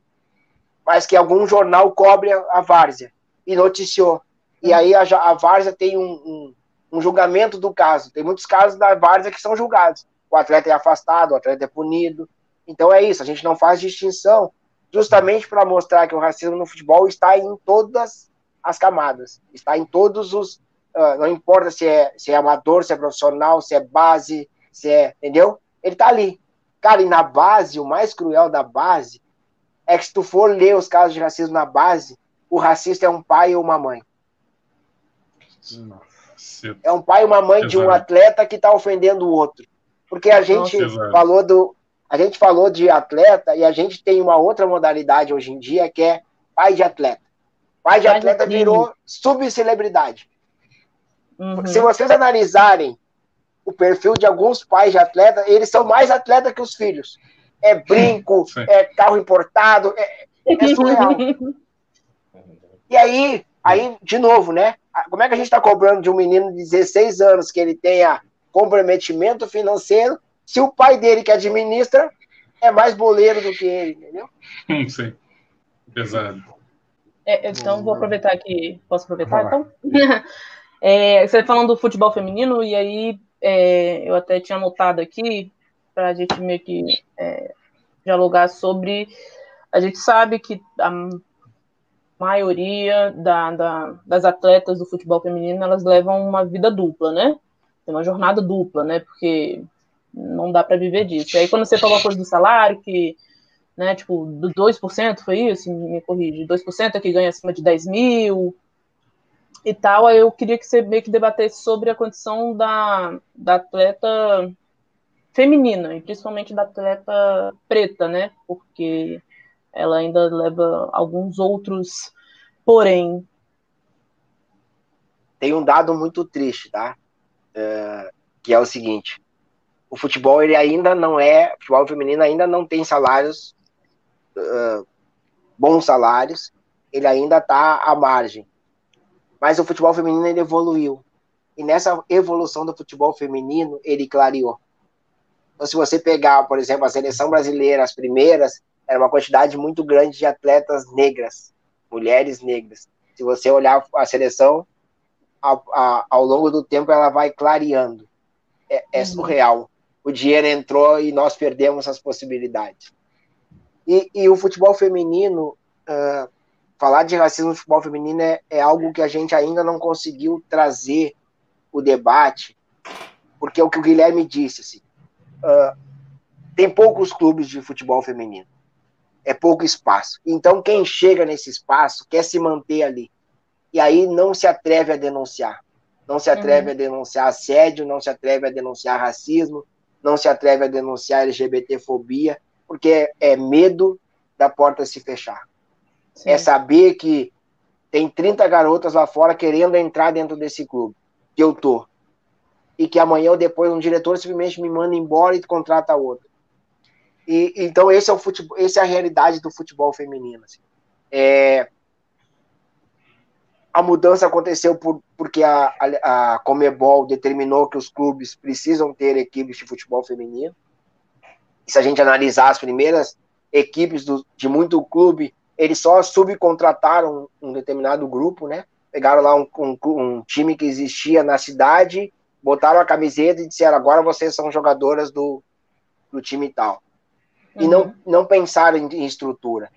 Mas que algum jornal cobre a, várzea e noticiou. E aí a, a várzea tem um, um, um, julgamento do caso. Tem muitos casos da várzea que são julgados. O atleta é afastado, o atleta é punido. Então é isso, a gente não faz distinção justamente para mostrar que o racismo no futebol está em todas as camadas, está em todos os. Uh, não importa se é, se é amador, se é profissional, se é base, se é. Entendeu? Ele está ali. Cara, e na base, o mais cruel da base é que se tu for ler os casos de racismo na base, o racista é um pai ou uma mãe. Nossa. É um pai ou uma mãe Exato. de um atleta que está ofendendo o outro. Porque a gente Nossa, falou do, a gente falou de atleta e a gente tem uma outra modalidade hoje em dia que é pai de atleta. Pai de pai atleta de virou subcelebridade. Uhum. Se vocês analisarem o perfil de alguns pais de atleta, eles são mais atleta que os filhos. É brinco, *laughs* Sim. é carro importado, é, é surreal. e aí, aí, de novo, né? Como é que a gente está cobrando de um menino de 16 anos que ele tenha comprometimento financeiro se o pai dele que administra é mais boleiro do que ele, entendeu? *laughs* Sim, pesado. É, então, vou aproveitar aqui. Posso aproveitar, então? *laughs* é, você falando do futebol feminino, e aí é, eu até tinha anotado aqui, para a gente meio que é, dialogar sobre. A gente sabe que a maioria da, da, das atletas do futebol feminino elas levam uma vida dupla, né? Tem uma jornada dupla, né? Porque não dá para viver disso. E aí, quando você falou a coisa do salário, que, né, tipo, do 2%, foi isso? Me corrige, 2% é que ganha acima de 10 mil e tal, aí eu queria que você meio que debatesse sobre a condição da, da atleta feminina, e principalmente da atleta preta, né, porque ela ainda leva alguns outros porém. Tem um dado muito triste, tá? É, que é o seguinte: o futebol ele ainda não é, o futebol feminino ainda não tem salários, uh, bons salários, ele ainda está à margem. Mas o futebol feminino ele evoluiu. E nessa evolução do futebol feminino, ele clareou. Então, se você pegar, por exemplo, a seleção brasileira, as primeiras, era uma quantidade muito grande de atletas negras, mulheres negras. Se você olhar a seleção, ao, ao longo do tempo, ela vai clareando. É, é uhum. surreal o dinheiro entrou e nós perdemos as possibilidades. E, e o futebol feminino, uh, falar de racismo no futebol feminino é, é, algo que a gente ainda não conseguiu trazer o debate, porque é o que o Guilherme disse, assim, uh, tem poucos clubes de futebol feminino, é pouco espaço. Então quem chega nesse espaço quer se manter ali, e aí não se atreve a denunciar, não se atreve uhum. a denunciar assédio, não se atreve a denunciar racismo, não se atreve a denunciar LGBTfobia, porque é, medo da porta se fechar. Sim. É saber que tem 30 garotas lá fora querendo entrar dentro desse clube, que eu tô. E que amanhã ou depois um diretor simplesmente me manda embora e contrata outro. E, então esse é o futebol, essa é a realidade do futebol feminino. Assim. É, a mudança aconteceu por, porque a, a, a, Comebol determinou que os clubes precisam ter equipes de futebol feminino. Se a gente analisar as primeiras equipes do, de muito clube, eles só subcontrataram um determinado grupo, né? Pegaram lá um, um, um time que existia na cidade, botaram a camiseta e disseram: agora vocês são jogadoras do, do time tal. E não, uhum. não pensaram em, em estrutura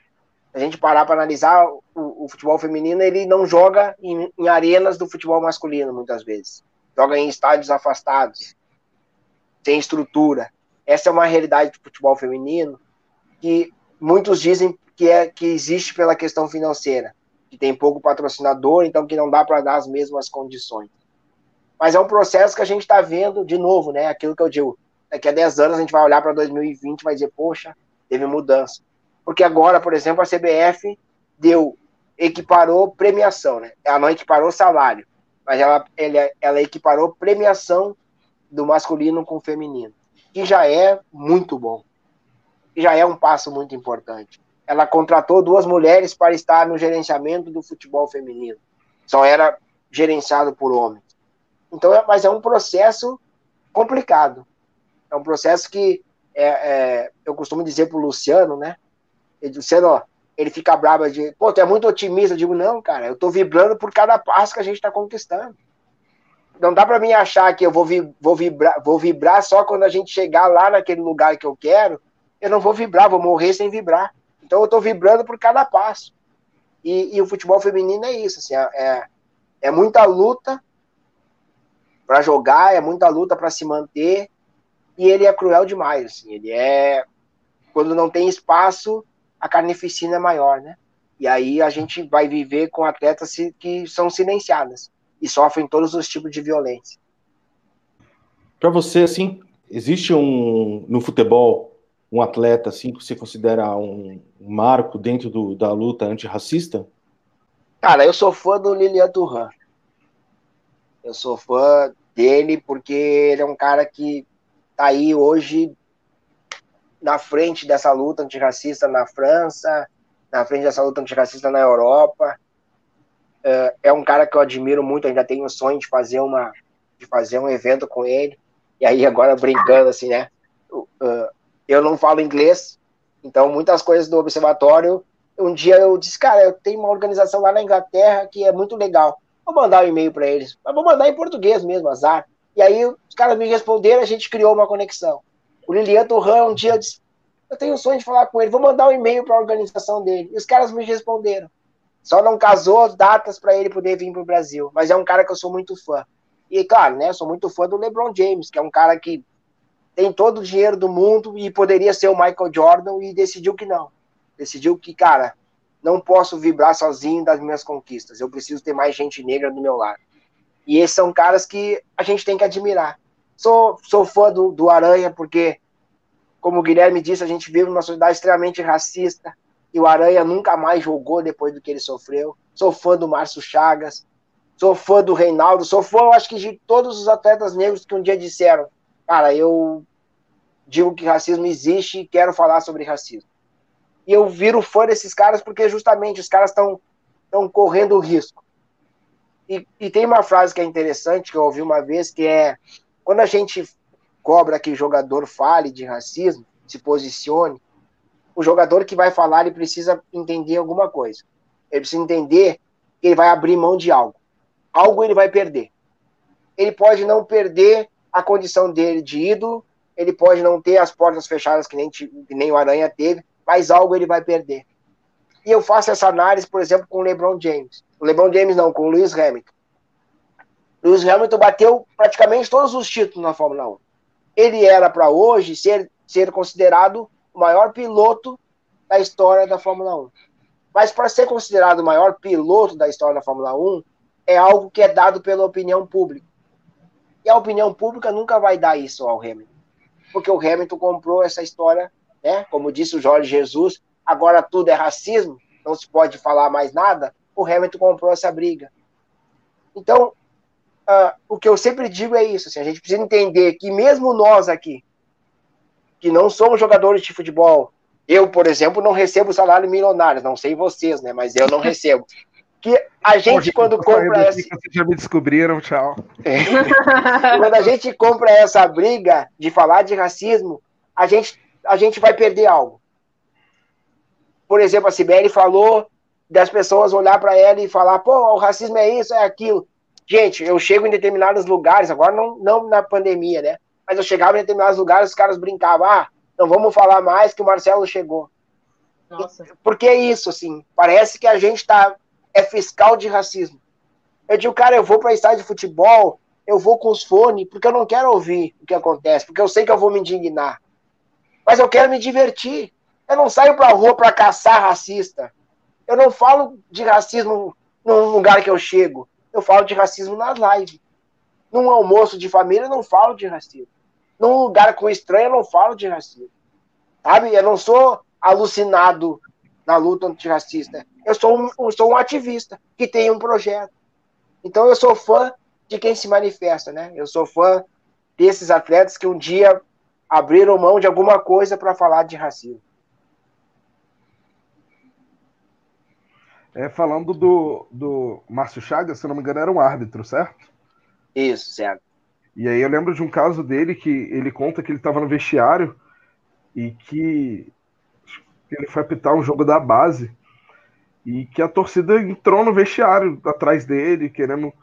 a gente parar para analisar, o, o, futebol feminino ele não joga em, em, arenas do futebol masculino, muitas vezes. Joga em estádios afastados, sem estrutura. Essa é uma realidade do futebol feminino que muitos dizem que, é, que existe pela questão financeira, que tem pouco patrocinador, então que não dá para dar as mesmas condições. Mas é um processo que a gente está vendo de novo, né? Aquilo que eu digo, daqui a 10 anos a gente vai olhar para 2020 e vai dizer, poxa, teve mudança porque agora, por exemplo, a CBF deu, equiparou premiação, né? Ela não equiparou salário, mas ela, ela, ela equiparou premiação do masculino com o feminino, que já é muito bom, e já é um passo muito importante. ela contratou duas mulheres para estar no gerenciamento do futebol feminino. Só era gerenciado por homens. Então, é, mas é um processo complicado. É um processo que é, é, eu costumo dizer para o Luciano, né? Ele, Luciano, ó, ele fica bravo de, pô, tu é muito otimista. Eu digo, não, cara, eu tô vibrando por cada passo que a gente está conquistando. Não dá para mim achar que eu vou, vi, vou, vibrar, vou vibrar só quando a gente chegar lá naquele lugar que eu quero. Eu não vou vibrar, vou morrer sem vibrar. Então eu tô vibrando por cada passo. E, e o futebol feminino é isso, assim, é, é muita luta para jogar, é muita luta para se manter. E ele é cruel demais, assim, ele é quando não tem espaço, a carnificina é maior, né? E aí a gente vai viver com atletas que são silenciadas e sofrem todos os tipos de violência. Para você, assim, existe um no futebol um atleta assim que você considera um, marco dentro do, da luta antirracista? Cara, eu sou fã do Lilian Turran. Eu sou fã dele porque ele é um cara que tá aí hoje na frente dessa luta antirracista na França, na frente dessa luta antirracista na Europa. É, é um cara que eu admiro muito, ainda tenho o sonho de fazer uma de fazer um evento com ele. E aí agora brincando assim, né? Eu não falo inglês, então muitas coisas do observatório. Um dia eu disse, cara, eu tenho uma organização lá na Inglaterra que é muito legal. Vou mandar um e-mail para eles, mas vou mandar em português mesmo, azar. E aí os caras me responderam, a gente criou uma conexão. O Lilian Turran, um dia, disse, eu tenho o sonho de falar com ele, vou mandar um e-mail para a organização dele. E os caras me responderam. Só não casou as datas para ele poder vir para o Brasil. Mas é um cara que eu sou muito fã. E, claro, né, eu sou muito fã do LeBron James, que é um cara que tem todo o dinheiro do mundo e poderia ser o Michael Jordan e decidiu que não. Decidiu que, cara, não posso vibrar sozinho das minhas conquistas. Eu preciso ter mais gente negra do meu lado. E esses são caras que a gente tem que admirar. Sou, sou fã do, do Aranha, porque, como o Guilherme disse, a gente vive numa sociedade extremamente racista. E o Aranha nunca mais jogou depois do que ele sofreu. Sou fã do Márcio Chagas. Sou fã do Reinaldo. Sou fã, acho que, de todos os atletas negros que um dia disseram: Cara, eu digo que racismo existe e quero falar sobre racismo. E eu viro fã desses caras porque justamente os caras estão correndo risco. E, e, tem uma frase que é interessante que eu ouvi uma vez que é quando a gente cobra que o jogador fale de racismo, se posicione, o jogador que vai falar ele precisa entender alguma coisa. Ele precisa entender que ele vai abrir mão de algo. Algo ele vai perder. Ele pode não perder a condição dele de ídolo, ele pode não ter as portas fechadas que nem, que nem o Aranha teve, mas algo ele vai perder. E eu faço essa análise, por exemplo, com o LeBron James. O LeBron James não, com o Lewis Hamilton. Lewis Hamilton bateu praticamente todos os títulos na Fórmula 1. Ele era para hoje ser, ser considerado o maior piloto da história da Fórmula 1. Mas para ser considerado o maior piloto da história da Fórmula 1, é algo que é dado pela opinião pública. E a opinião pública nunca vai dar isso ao Hamilton. Porque o Hamilton comprou essa história, né? Como disse o Jorge Jesus, agora tudo é racismo, não se pode falar mais nada. O Hamilton comprou essa briga. Então, uh, o que eu sempre digo é isso: assim, a gente precisa entender que, mesmo nós aqui, que não somos jogadores de futebol, eu, por exemplo, não recebo salário milionário, não sei vocês, né? Mas eu não recebo. Que a gente, quando compra essa. Vocês já me descobriram, tchau. É. *laughs* quando a gente compra essa briga de falar de racismo, a gente, a gente vai perder algo. Por exemplo, a Sibeli falou das pessoas olhar para ela e falar: pô, o racismo é isso, é aquilo. Gente, eu chego em determinados lugares, agora não, não na pandemia, né? Mas eu chegava em determinados lugares, os caras brincavam, ah, não vamos falar mais que o Marcelo chegou. Nossa. Porque é isso, assim, parece que a gente tá, é fiscal de racismo. Eu digo, cara, eu vou para estádio de futebol, eu vou com os fones, porque eu não quero ouvir o que acontece, porque eu sei que eu vou me indignar. Mas eu quero me divertir. Eu não saio pra rua para caçar racista. Eu não falo de racismo num lugar que eu chego eu falo de racismo nas lives. Num almoço de família, eu não falo de racismo. Num lugar com estranho, eu não falo de racismo. Sabe? Eu não sou alucinado na luta antirracista. Eu sou um, eu sou um ativista que tem um projeto. Então eu sou fã de quem se manifesta, né? Eu sou fã desses atletas que um dia abriram mão de alguma coisa para falar de racismo. É, falando do, do Márcio Chagas, se não me engano, era um árbitro, certo? Isso, certo. E aí eu lembro de um caso dele que ele conta que ele estava no vestiário e que ele foi apitar um jogo da base e que a torcida entrou no vestiário atrás dele, querendo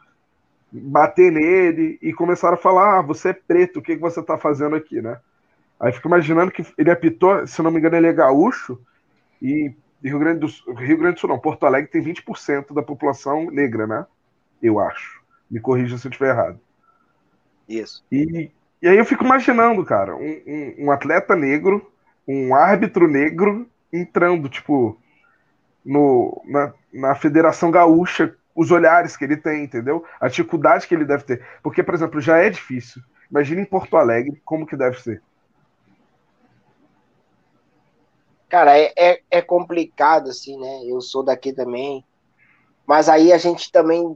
bater nele e começaram a falar: ah, você é preto, o que, que você está fazendo aqui, né? Aí fico imaginando que ele apitou, se não me engano, ele é gaúcho e Rio Grande do Sul, Rio Grande do Sul não, Porto Alegre tem 20% da população negra, né? Eu acho. Me corrija se eu estiver errado. Isso. E, e aí eu fico imaginando, cara, um, um, um atleta negro, um árbitro negro entrando, tipo, no, na, na Federação Gaúcha, os olhares que ele tem, entendeu? A dificuldade que ele deve ter. Porque, por exemplo, já é difícil. Imagina em Porto Alegre, como que deve ser. Cara, é, é, é complicado, assim, né? Eu sou daqui também. Mas aí a gente também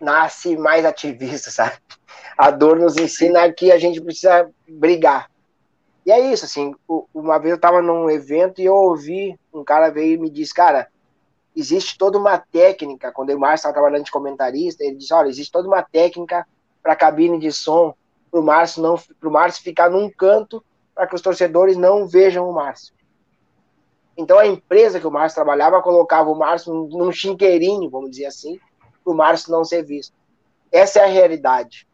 nasce mais ativista, *laughs* sabe? A dor nos ensina que a gente precisa brigar. E é isso, assim, uma vez eu estava num evento e eu ouvi, um cara veio e me disse, cara, existe toda uma técnica, quando o Márcio estava trabalhando de comentarista, ele disse, olha, existe toda uma técnica para cabine de som, para o Márcio não, pro Márcio ficar num canto, para que os torcedores não vejam o Márcio. Então a empresa que o Márcio trabalhava colocava o Márcio num, chinqueirinho, vamos dizer assim, para o Márcio não ser visto. Essa é a realidade.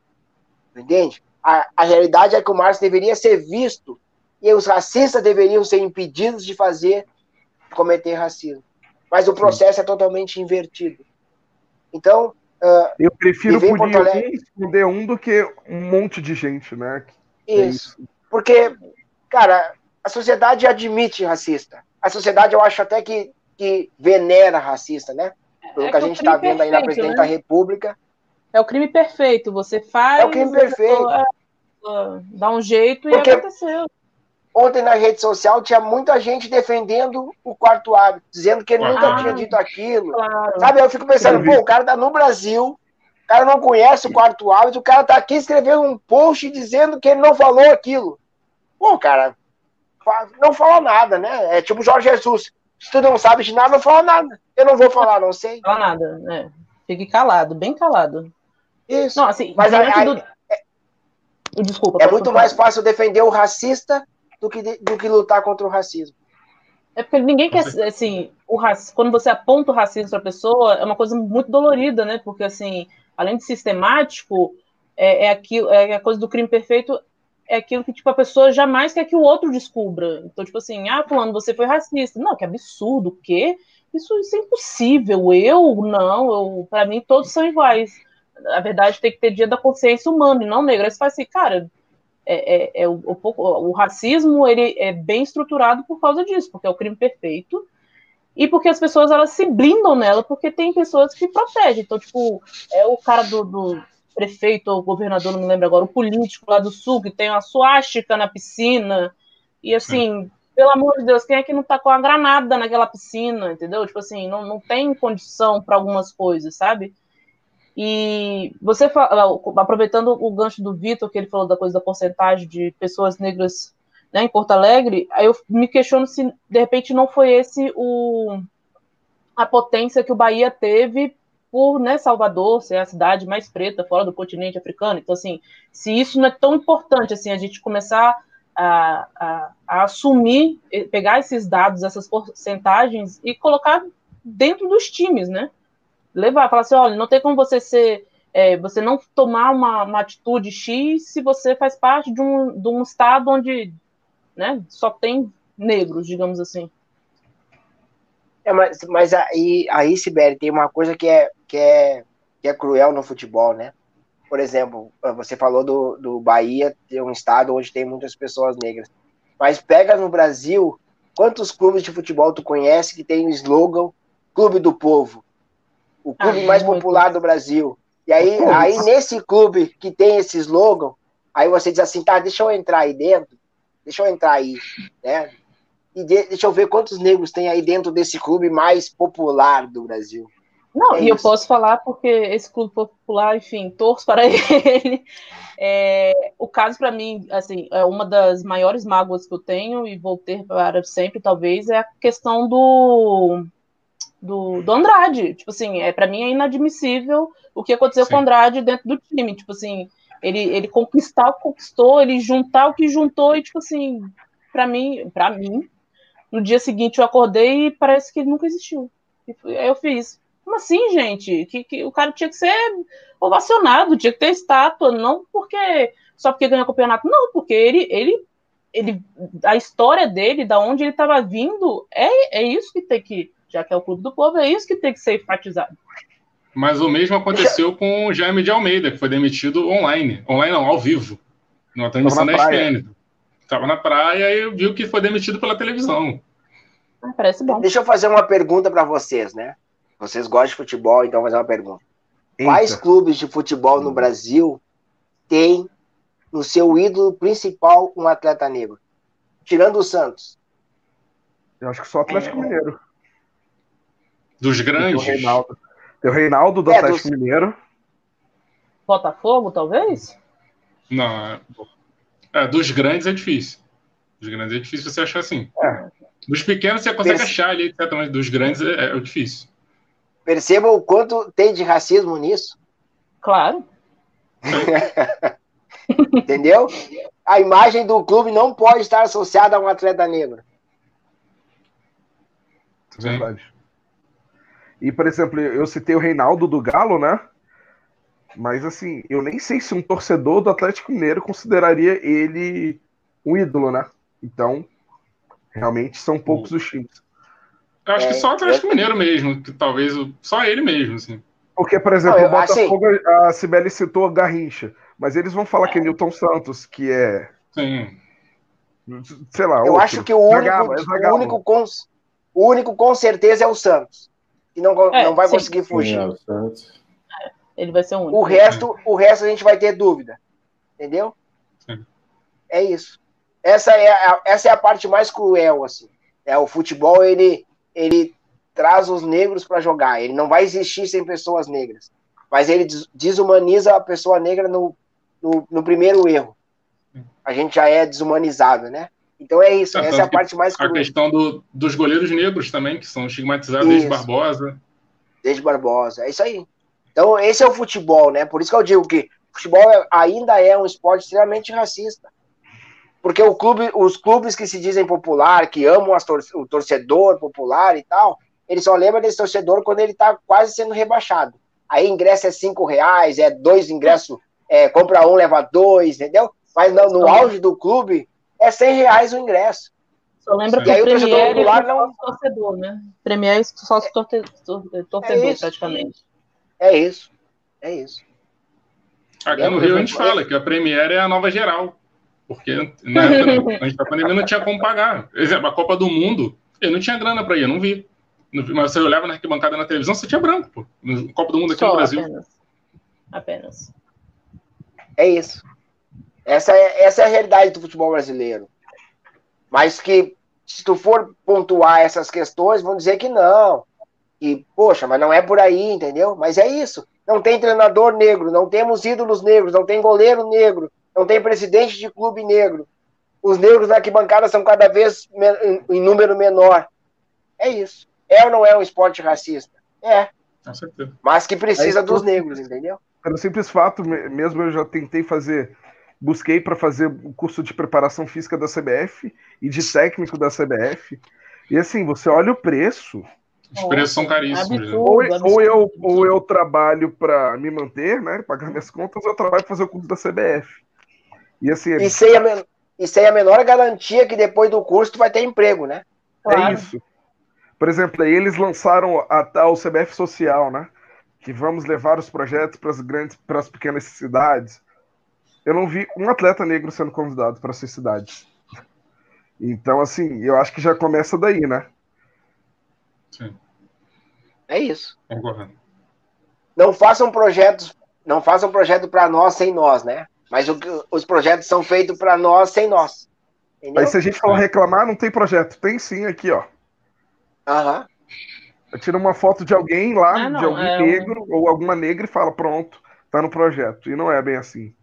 Entende? A, a realidade é que o Márcio deveria ser visto e os racistas deveriam ser impedidos de fazer, cometer racismo. Mas o processo Sim. é totalmente invertido. Então. Uh, eu prefiro um esconder um do que um monte de gente, né? Isso. É isso. Porque, cara, a sociedade admite racista. A sociedade, eu acho até que, que venera racista, né? Pelo é que a gente está vendo aí na presidente né? da República. É o crime perfeito. Você faz. É o crime perfeito. Dá um jeito Porque, e aconteceu. Ontem na rede social tinha muita gente defendendo o quarto hábito, dizendo que ele ah, nunca tinha dito aquilo. Claro. Sabe, eu fico pensando, pô, o cara tá no Brasil, o cara não conhece o quarto hábito, o cara tá aqui escrevendo um post dizendo que ele não falou aquilo. Pô, cara, não fala nada, né? É tipo Jorge Jesus. Se tu não sabe de nada, não fala nada. Eu não vou falar, não sei. Não fala nada, né? Fique calado, bem calado. Isso. Não, assim, mas aí, do... é, Desculpa. É muito mais fácil defender o racista do que, do que lutar contra o racismo. É porque ninguém quer, assim, o rac... quando você aponta o racismo para a pessoa, é uma coisa muito dolorida, né? Porque, assim, além de sistemático, é, é, aquilo, é a coisa do crime perfeito, é aquilo que, tipo, a pessoa jamais quer que o outro descubra. Então, tipo assim, ah, fulano, você foi racista. Não, que absurdo, o quê? Isso, isso é impossível. Eu, não, eu, para mim, todos são iguais. A verdade tem que ter dia da consciência humana e não negra. Você faz assim, cara, é, é, é o, o, o, racismo ele é bem estruturado por causa disso, porque é o crime perfeito e porque as pessoas elas se blindam nela, porque tem pessoas que protegem. Então, tipo, é o cara do, do prefeito ou governador, não me lembro agora, o político lá do sul que tem uma suástica na piscina e assim. Sim. Pelo amor de Deus, quem é que não tá com a granada naquela piscina, entendeu? Tipo assim, não, não tem condição para algumas coisas, sabe? E você, aproveitando o gancho do Vitor, que ele falou da coisa da porcentagem de pessoas negras né, em Porto Alegre, aí eu me questiono se de repente não foi esse o, a potência que o Bahia teve por né, Salvador ser a cidade mais preta fora do continente africano. Então, assim, se isso não é tão importante assim, a gente começar a, a, a assumir, pegar esses dados, essas porcentagens e colocar dentro dos times, né? levar, falar assim, olha, não tem como você ser, é, você não tomar uma, uma, atitude X se você faz parte de um, de um estado onde né, só tem negros, digamos assim. É, mas, mas aí, aí, Sibeli, tem uma coisa que é, que, é, que é cruel no futebol, né? Por exemplo, você falou do, do Bahia ter um estado onde tem muitas pessoas negras. Mas pega no Brasil, quantos clubes de futebol tu conhece que tem o slogan Clube do Povo? o clube ah, mais popular do Brasil. E aí, aí, nesse clube que tem esse slogan, aí você diz assim, tá, deixa eu entrar aí dentro, deixa eu entrar aí, né? E de, deixa eu ver quantos negros tem aí dentro desse clube mais popular do Brasil. Não, é e isso. eu posso falar porque esse clube popular, enfim, torço para *laughs* ele. É, o caso para mim, assim, é uma das maiores mágoas que eu tenho e vou ter para sempre, talvez, é a questão do do, do Andrade. Tipo assim, é, para mim é inadmissível o que aconteceu Sim. com o Andrade dentro do time. Tipo assim, ele, ele conquistar o que conquistou, ele juntar o que juntou, e tipo assim, para mim, para mim, no dia seguinte eu acordei e parece que ele nunca existiu. Aí eu fiz. Como assim, gente? Que, que o cara tinha que ser ovacionado, tinha que ter estátua, não porque só porque ganhou o campeonato, não, porque ele, ele, ele a história dele, da onde ele estava vindo, é, é isso que tem que, já que é o clube do povo, é isso que tem que ser enfatizado. Mas o mesmo aconteceu com o Jaime de Almeida, que foi demitido online. Online não, ao vivo. Numa transmissão da ESPN. Estava na praia e viu que foi demitido pela televisão. Ah, parece bom. Deixa eu fazer uma pergunta para vocês, né? Vocês gostam de futebol, então vou fazer uma pergunta. Eita. Quais clubes de futebol no Brasil têm no seu ídolo principal um atleta negro? Tirando o Santos. Eu acho que só o Atlético é. Mineiro. Dos grandes. Tem o Reinaldo, tem o Reinaldo do é, Atlético dos... Mineiro. Botafogo, talvez? Não. É, dos grandes é difícil. Dos grandes é difícil você achar assim. É. Dos pequenos você consegue Perce... achar ali, mas dos grandes é, é difícil. Perceba o quanto tem de racismo nisso. Claro. *laughs* Entendeu? A imagem do clube não pode estar associada a um atleta negro. É verdade. E, por exemplo, eu citei o Reinaldo do Galo, né? Mas, assim, eu nem sei se um torcedor do Atlético Mineiro consideraria ele um ídolo, né? Então, realmente são poucos os times. Eu acho é, que só o Atlético é... Mineiro mesmo, que talvez só ele mesmo, assim. Porque, por exemplo, não, o Botafogo, assim... a Sibeli citou Garrincha. Mas eles vão falar que é Newton Santos, que é. Sim. Sei lá. Eu outro. acho que o único, Zagalo, é o, único com, o único com certeza é o Santos. E não, é, não vai sim. conseguir fugir. Sim, é, ele vai ser o único. O resto, o resto a gente vai ter dúvida. Entendeu? Sim. É isso. Essa é, a, essa é a parte mais cruel, assim. É, o futebol, ele, ele traz os negros para jogar. Ele não vai existir sem pessoas negras. Mas ele desumaniza a pessoa negra no, no, no, primeiro erro. A gente já é desumanizado, né? Então é isso, é, essa é a parte mais A questão do, dos goleiros negros também, que são estigmatizados isso. desde Barbosa. Desde Barbosa, é isso aí. Então esse é o futebol, né? Por isso que eu digo que o futebol é, ainda é um esporte extremamente racista. Porque o clube, os clubes que se dizem popular, que amam tor o torcedor popular e tal, eles só lembram desse torcedor quando ele está quase sendo rebaixado. Aí ingresso é cinco reais, é dois ingressos é, compra um, leva dois, entendeu? Mas no, no auge do clube, é 100 reais o ingresso. Só lembra que o Premier popular é não... torcedor, né? Premier é sócio torcedor, é praticamente. É isso. É isso. Aqui no Rio a gente fala que a Premier é a nova geral. Porque né, antes da pandemia não tinha como pagar. Por exemplo, a Copa do Mundo, eu não tinha grana para ir, eu não vi. Mas você olhava na arquibancada na televisão, você tinha branco, pô. No Copa do Mundo aqui Só, no Brasil. Apenas. apenas. É isso. Essa é, essa é a realidade do futebol brasileiro. Mas que, se tu for pontuar essas questões, vão dizer que não. E, poxa, mas não é por aí, entendeu? Mas é isso. Não tem treinador negro, não temos ídolos negros, não tem goleiro negro, não tem presidente de clube negro. Os negros na arquibancada são cada vez em número menor. É isso. É ou não é um esporte racista? É. Mas que precisa dos negros, entendeu? Pelo simples fato, mesmo eu já tentei fazer, busquei para fazer o curso de preparação física da CBF e de técnico da CBF. E assim, você olha o preço. Os preços são caríssimos. Né? Ou, ou, eu, ou eu trabalho para me manter, né? Pagar minhas contas, ou eu trabalho para fazer o curso da CBF. E assim. É... E, sem a, e sem a menor garantia que depois do curso tu vai ter emprego, né? Claro. É isso. Por exemplo, aí eles lançaram a tal CBF Social, né? que vamos levar os projetos para as grandes, para as pequenas cidades. Eu não vi um atleta negro sendo convidado para essas cidades. Então, assim, eu acho que já começa daí, né? Sim. É isso. Não façam projetos, não façam projeto para nós sem nós, né? Mas o, os projetos são feitos para nós sem nós. Entendeu? Aí se a gente for reclamar, não tem projeto. Tem sim aqui, ó. Aham tira uma foto de alguém lá, ah, não, de algum é negro um... ou alguma negra e fala, pronto, tá no projeto. E não é bem assim.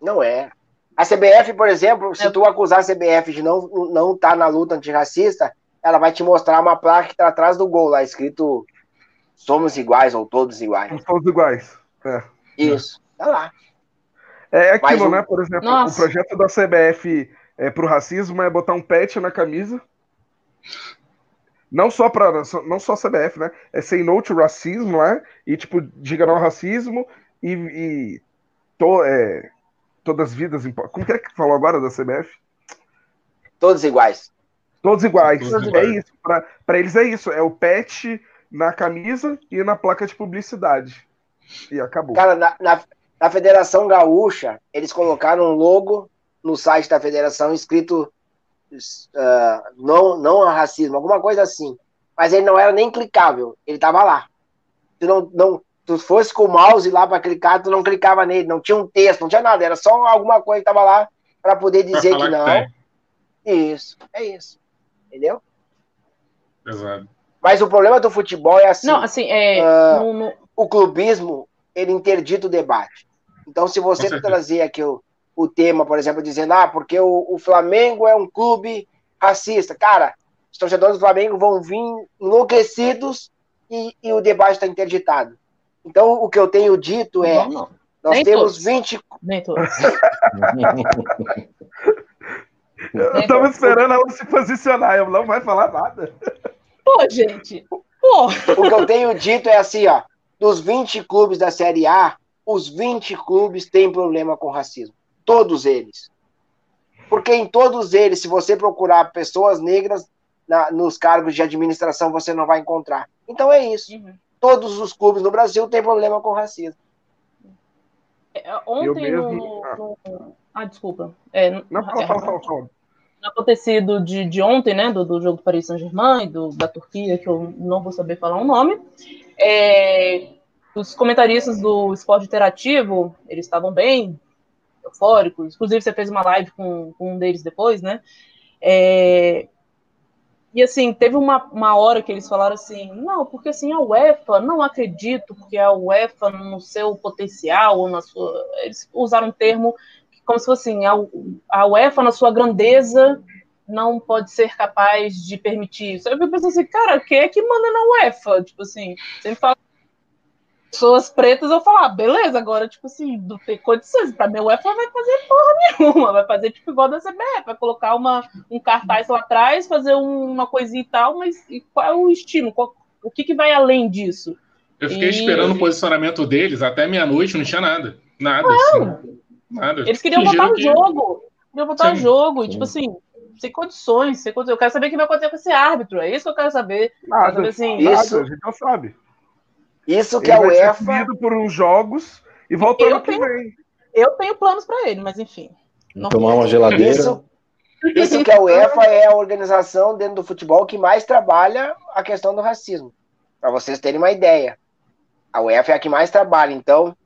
Não é. A CBF, por exemplo, se é... tu acusar a CBF de não não estar tá na luta antirracista, ela vai te mostrar uma placa que tá atrás do gol lá, escrito somos iguais ou todos iguais. Somos todos iguais. É. Isso, tá lá. É aquilo, Mas o- né? Por exemplo, Nossa. o projeto da CBF é, pro racismo é botar um pet na camisa. Não só para não só a CBF, né? É say no to racismo lá e tipo diga não ao racismo e, e to- é, todas as vidas importam. Como que é que falou agora da CBF? Todos iguais. Todos iguais. Todos é iguais. isso. Pra, pra eles é isso. É o pet na camisa e na placa de publicidade. E acabou. Cara, na, na, na Federação Gaúcha, eles colocaram um logo no site da federação escrito ah, não, não ao racismo, alguma coisa assim. Mas ele não era nem clicável, ele tava lá. Tu não, não, tu fosse com o mouse lá para clicar, tu não clicava nele, não tinha um texto, não tinha nada, era só alguma coisa que tava lá para poder dizer que não. tem. Isso, é isso. Entendeu? Exato. Mas o problema do futebol é assim. Não, assim, é. Ah, no- no- o clubismo ele interdita o debate. Então, se você trazer aqui o, o tema, por exemplo, dizendo, ah, porque o, o Flamengo é um clube racista, cara, os torcedores do Flamengo vão vir enlouquecidos e, e o debate está interditado. Então, o que eu tenho dito é, não, não, nós Nem temos todos. 20 nem todos. *laughs* Eu tava esperando ela se posicionar, ela não vai falar nada. Pô, gente. Pô. O que eu tenho dito é assim, ó, dos 20 clubes da Série A, os 20 clubes têm problema com racismo. Todos eles. Porque em todos eles, se você procurar pessoas negras na- nos cargos de administração, você não vai encontrar. Então é isso. Uhum. Todos os clubes no Brasil têm problema com racismo. É, Eu Ontem mesmo- no, no- Ah, desculpa. É, Não, fala, é, fala, fala, fala. no acontecido de, de ontem, né, do, do jogo do Paris Saint-Germain e do, da Turquia, que eu não vou saber falar o nome, é, os comentaristas do esporte interativo, eles estavam bem eufóricos, inclusive você fez uma live com, com um deles depois, né, é, e assim, teve uma, uma hora que eles falaram assim, não, porque assim, a UEFA, não acredito que a UEFA no seu potencial, ou na sua, eles usaram um termo como se fosse assim, a, a UEFA na sua grandeza não pode ser capaz de permitir isso. Aí eu penso assim, cara, quem é que manda na UEFA? Tipo assim, me fala pessoas pretas, eu falo, ah, beleza, agora, tipo assim, não tem condições. Pra mim, a UEFA vai fazer porra nenhuma, vai fazer tipo igual da CBF, vai colocar uma, um cartaz lá atrás, fazer um- uma coisinha e tal, mas e qual é o estímulo? Qual- o que, que vai além disso? Eu fiquei E- esperando o posicionamento deles até meia-noite, não tinha nada. Nada, assim. Nada. Eles queriam botar o que- jogo. Queriam botar o jogo. E, tipo assim, sem condições, sem condições. Eu quero saber o que vai acontecer com esse árbitro. É isso que eu quero saber. Quero Nada, saber assim. Isso. nada, a gente não sabe. Isso que Ele a vai ser UEFA, punido por uns jogos e volta Eu ano que tenho- vem. Eu tenho planos pra ele, mas enfim. Não- Tomar uma geladeira. isso, isso que a UEFA é a organização dentro do futebol que mais trabalha a questão do racismo. Para vocês terem uma ideia. A UEFA é a que mais trabalha, então.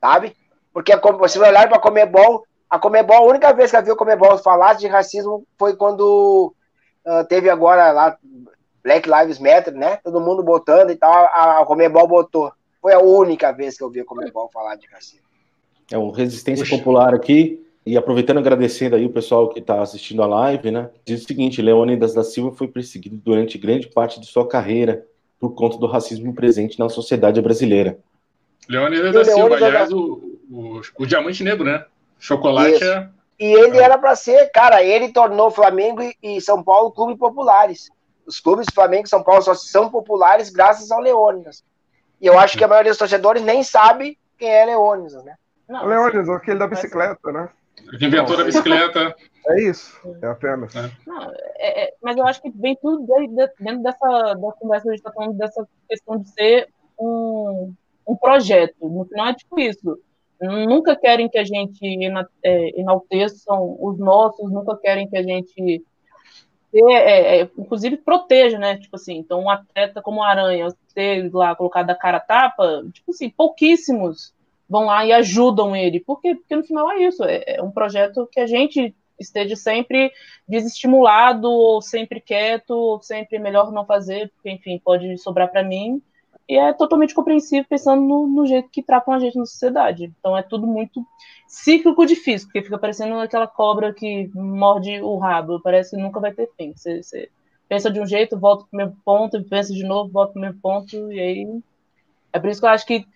Sabe? Porque vai olhar para a Comebol. A Comebol, a única vez que eu vi a Comebol falar de racismo foi quando ah, teve agora lá Black Lives Matter, né? Todo mundo botando e tal. A, a Comebol botou. Foi a única vez que eu vi a Comebol falar de racismo. É o Resistência Puxa. Popular aqui. E aproveitando, agradecendo aí o pessoal que está assistindo a live, né? Diz o seguinte: Leônidas da Silva foi perseguido durante grande parte de sua carreira por conta do racismo presente na sociedade brasileira. Leônidas da Silva, aliás, da- o, o, o diamante negro, né? Chocolate Isso. é. E ele era para ser, cara, ele tornou Flamengo e, São Paulo clubes populares. Os clubes Flamengo e São Paulo só são populares graças ao Leônidas. E eu acho que a maioria dos torcedores nem sabe quem é Leônidas, né? Não, Leônidas, aquele da bicicleta, né? que inventou da bicicleta. *laughs* É isso. É apenas. Não, é- é- mas eu acho que vem tudo de- de- dentro dessa da conversa que a gente está falando, dessa questão de ser um, um projeto. No final é tipo isso. Nunca querem que a gente é, enalteçam os nossos, nunca querem que a gente é, é, inclusive proteja, né? Tipo assim, então um atleta como o Aranha, ser lá colocado a cara a tapa, tipo assim, pouquíssimos vão lá e ajudam ele. Por quê? Porque no final é isso, é, é um projeto que a gente esteja sempre desestimulado, ou sempre quieto, ou sempre melhor não fazer, porque, enfim, pode sobrar para mim. E é totalmente compreensível pensando no, no, jeito que tratam a gente na sociedade. Então é tudo muito cíclico difícil, porque fica parecendo aquela cobra que morde o rabo, parece que nunca vai ter fim. Você, você pensa de um jeito, volta para o mesmo ponto, pensa de novo, volta para o mesmo ponto, e aí. É por isso que eu acho que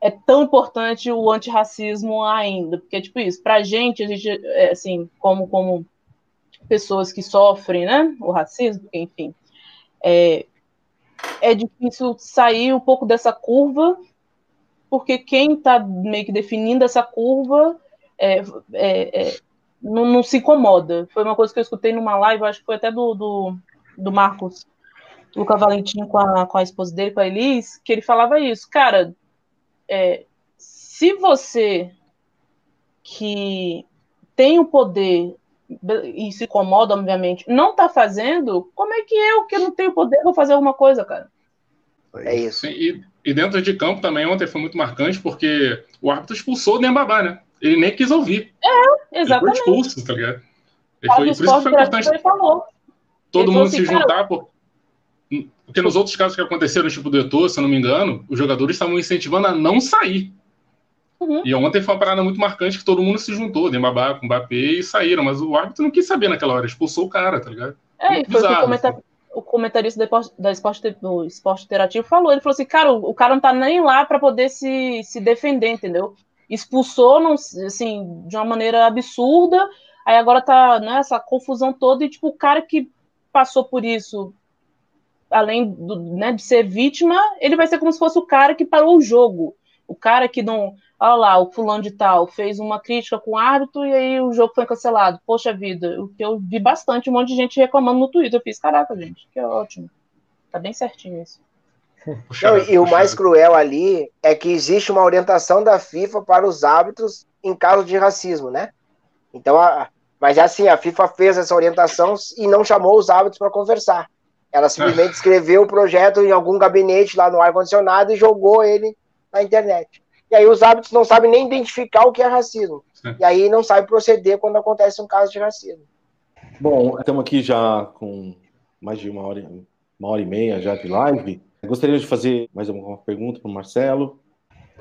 é tão importante o antirracismo ainda, porque, tipo isso, pra gente, a gente, é, assim, como, como pessoas que sofrem, né, o racismo, enfim, é, é difícil sair um pouco dessa curva, porque quem está meio que definindo essa curva é, é, é, não, não, se incomoda. Foi uma coisa que eu escutei numa live, acho que foi até do, do, do Marcos Luca Valentim com a, com a esposa dele, com a Elis, que ele falava isso. Cara, é, se você que tem o poder e se incomoda, obviamente, não está fazendo, como é que eu, que não tenho poder, vou fazer alguma coisa, cara? É isso. E, e dentro de campo também, ontem foi muito marcante, porque o árbitro expulsou o Nembabá, né? Ele nem quis ouvir. É, exatamente. Ele foi expulso, tá ligado? Ele foi, por isso que foi importante todo mundo assim, se juntar, cara... porque nos outros casos que aconteceram, tipo do Eto'o, se eu não me engano, os jogadores estavam incentivando a não sair. Uhum. E ontem foi uma parada muito marcante que todo mundo se juntou, Dembabá com Mbappé e saíram, mas o árbitro não quis saber naquela hora, expulsou o cara, tá ligado? É, e foi bizarro, o, comentar... assim. o comentarista da esporte, do esporte interativo falou, ele falou assim, cara, o, o cara não tá nem lá para poder se, se defender, entendeu? Expulsou, não, assim, de uma maneira absurda, aí agora tá né, confusão toda, e tipo, o cara que passou por isso, além do, né, de ser vítima, ele vai ser como se fosse o cara que parou o jogo. O cara que não olha lá, o fulano de tal fez uma crítica com o árbitro e aí o jogo foi cancelado. Poxa vida, o que eu vi bastante, um monte de gente reclamando no Twitter. Eu fiz, caraca, gente, que ótimo. Tá bem certinho isso. *laughs* Não, e o mais cruel ali é que existe uma orientação da FIFA para os árbitros em caso de racismo, né? Então, a, mas é assim, a FIFA fez essa orientação e não chamou os árbitros para conversar. Ela simplesmente *laughs* escreveu o projeto em algum gabinete lá no ar-condicionado e jogou ele na internet. E aí os árbitros não sabem nem identificar o que é racismo. Sim. E aí não sabem proceder quando acontece um caso de racismo. Bom, estamos aqui já com mais de uma hora, uma hora e meia já de live. Gostaria de fazer mais alguma pergunta para o Marcelo.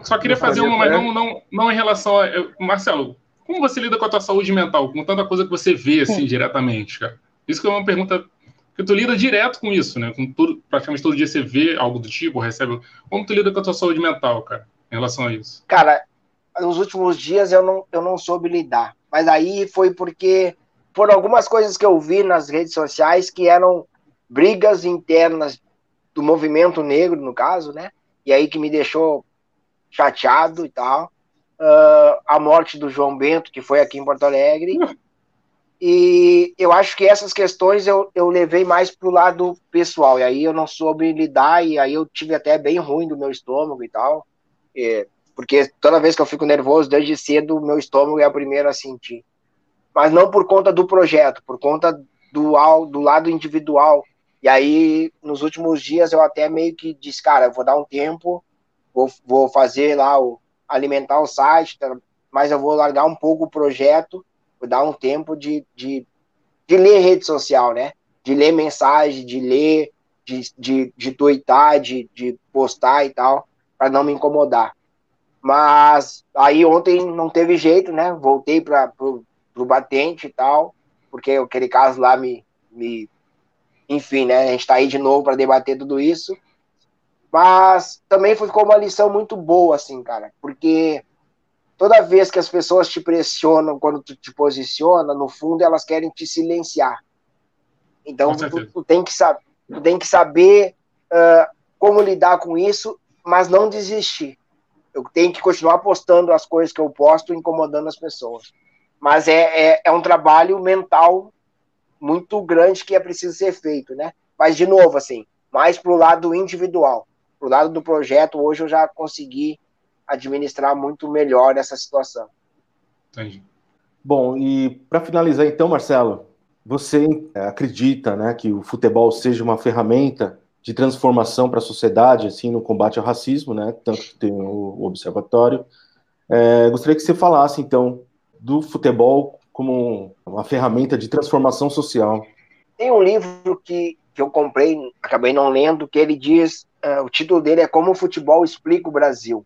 Só queria fazer uma, mas não, não, não em relação a. Marcelo, como você lida com a tua saúde mental, com tanta coisa que você vê assim diretamente, cara? Isso que é uma pergunta que tu lida direto com isso, né? Com tudo, praticamente todo dia você vê algo do tipo, recebe. Como tu lida com a tua saúde mental, cara? Em relação a isso? Cara, nos últimos dias eu não, eu não soube lidar. Mas aí foi porque, por algumas coisas que eu vi nas redes sociais, que eram brigas internas do movimento negro, no caso, né? E aí que me deixou chateado e tal. Uh, a morte do João Bento, que foi aqui em Porto Alegre. *laughs* E eu acho que essas questões eu, eu levei mais pro lado pessoal. E aí eu não soube lidar, e aí eu tive até bem ruim do meu estômago e tal. É, porque toda vez que eu fico nervoso, desde cedo, meu estômago é o primeiro a sentir. Mas não por conta do projeto, por conta do, do lado individual. E aí, nos últimos dias, eu até meio que disse, cara, eu vou dar um tempo, vou, vou fazer lá, o, alimentar o site, tá, mas eu vou largar um pouco o projeto, vou dar um tempo de, de, de ler rede social, né? De ler mensagem, de ler, de, de, de de, de postar e tal para não me incomodar. Mas aí ontem não teve jeito, né? Voltei para pro, pro batente e tal, porque aquele caso lá me, me enfim, né? A gente está aí de novo para debater tudo isso. Mas também ficou uma lição muito boa, assim, cara, porque toda vez que as pessoas te pressionam quando tu te posiciona, no fundo elas querem te silenciar. Então tu, tu, tem que, tu tem que saber uh, como lidar com isso mas não desistir. Eu tenho que continuar postando as coisas que eu posto, incomodando as pessoas. Mas é, é, é um trabalho mental muito grande que é preciso ser feito, né? Mas, de novo, assim, mais para o lado individual. Para o lado do projeto, hoje eu já consegui administrar muito melhor essa situação. Entendi. Bom, e para finalizar então, Marcelo, você acredita né, que o futebol seja uma ferramenta de transformação para a sociedade, assim, no combate ao racismo, né? Tanto que tem o, observatório. É, gostaria que você falasse, então, do futebol como uma ferramenta de transformação social. Tem um livro que que eu comprei, acabei não lendo, que ele diz, uh, o título dele é Como o Futebol Explica o Brasil.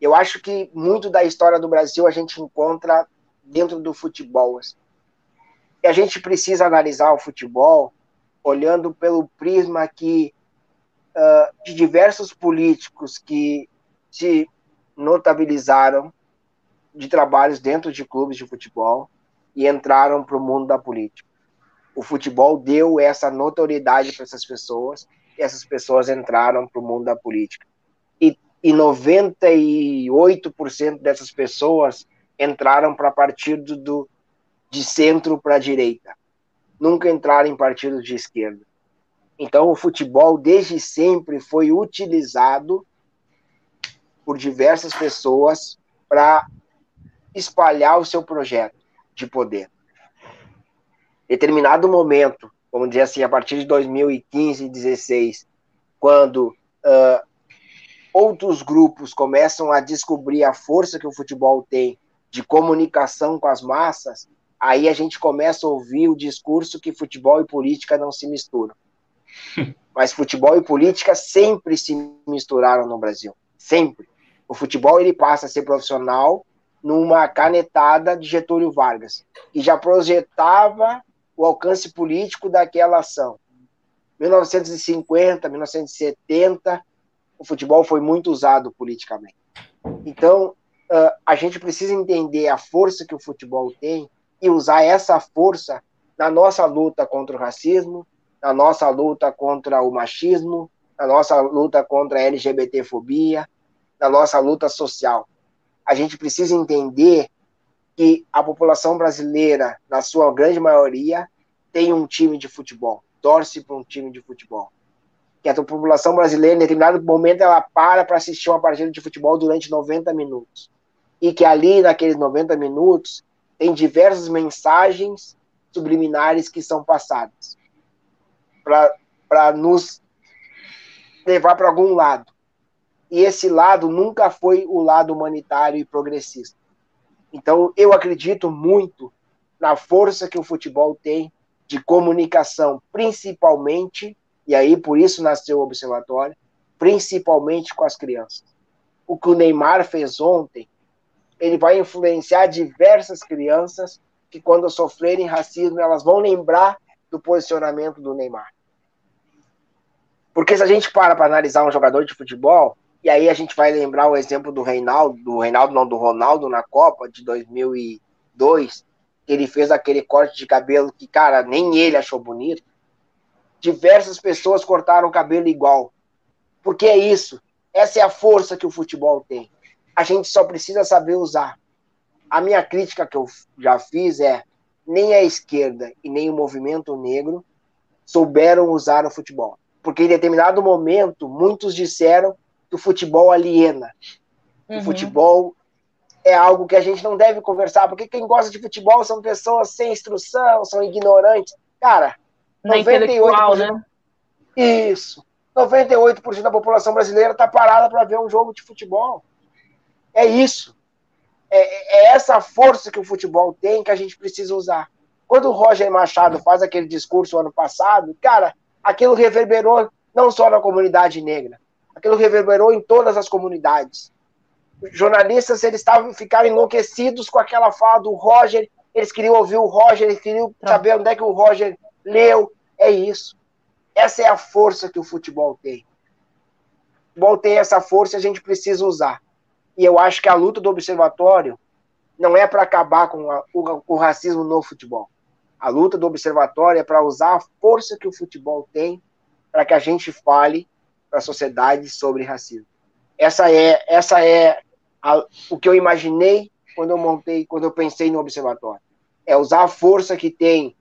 Eu acho que muito da história do Brasil a gente encontra dentro do futebol. Assim. E a gente precisa analisar o futebol olhando pelo prisma que uh, de diversos políticos que se notabilizaram de trabalhos dentro de clubes de futebol e entraram para o mundo da política. O futebol deu essa notoriedade para essas pessoas e essas pessoas entraram para o mundo da política. E, e 98% dessas pessoas entraram para partido do, de centro para direita. Nunca entraram em partidos de esquerda. Então, o futebol, desde sempre, foi utilizado por diversas pessoas para espalhar o seu projeto de poder. Determinado momento, vamos dizer assim, a partir de 2015 e 2016, quando uh, outros grupos começam a descobrir a força que o futebol tem de comunicação com as massas, aí a gente começa a ouvir o discurso que futebol e política não se misturam. *laughs* Mas futebol e política sempre se misturaram no Brasil, sempre. O futebol ele passa a ser profissional numa canetada de Getúlio Vargas e já projetava o alcance político daquela ação. 1950, 1970, o futebol foi muito usado politicamente. Então, a gente precisa entender a força que o futebol tem e usar essa força na nossa luta contra o racismo, na nossa luta contra o machismo, na nossa luta contra a LGBTfobia, na nossa luta social. A gente precisa entender que a população brasileira, na sua grande maioria, tem um time de futebol, torce para um time de futebol. Que a população brasileira, em determinado momento, ela para para assistir uma partida de futebol durante 90 minutos. E que ali, naqueles 90 minutos, tem diversas mensagens subliminares que são passadas para nos levar para algum lado. E esse lado nunca foi o lado humanitário e progressista. Então, eu acredito muito na força que o futebol tem de comunicação, principalmente, e aí por isso nasceu o observatório, principalmente com as crianças. O que o Neymar fez ontem, ele vai influenciar diversas crianças que, quando sofrerem racismo, elas vão lembrar do posicionamento do Neymar. Porque se a gente para para analisar um jogador de futebol, e aí a gente vai lembrar o exemplo do Reinaldo, do Reinaldo não, do Ronaldo na Copa de 2002, que ele fez aquele corte de cabelo que, cara, nem ele achou bonito. Diversas pessoas cortaram o cabelo igual. Porque é isso. Essa é a força que o futebol tem. A gente só precisa saber usar. A minha crítica que eu já fiz é: nem a esquerda e nem o movimento negro souberam usar o futebol. Porque em determinado momento, muitos disseram que o futebol aliena. Uhum. O futebol é algo que a gente não deve conversar, porque quem gosta de futebol são pessoas sem instrução, são ignorantes. Cara, Na 98%. Né? Isso. 98% da população brasileira está parada para ver um jogo de futebol. É isso é, é essa força que o futebol tem que a gente precisa usar. Quando o Roger Machado faz aquele discurso ano passado, cara, aquilo reverberou não só na comunidade negra, aquilo reverberou em todas as comunidades. Os jornalistas eles estavam ficaram enlouquecidos com aquela fala do Roger, eles queriam ouvir o Roger, eles queriam saber onde é que o Roger leu. É isso. Essa é a força que o futebol tem. O futebol tem essa força e a gente precisa usar. E eu acho que a luta do observatório não é para acabar com a, o, o racismo no futebol. A luta do observatório é para usar a força que o futebol tem para que a gente fale para a sociedade sobre racismo. Essa é, essa é a, o que eu imaginei quando eu montei, quando eu pensei no observatório. É usar a força que tem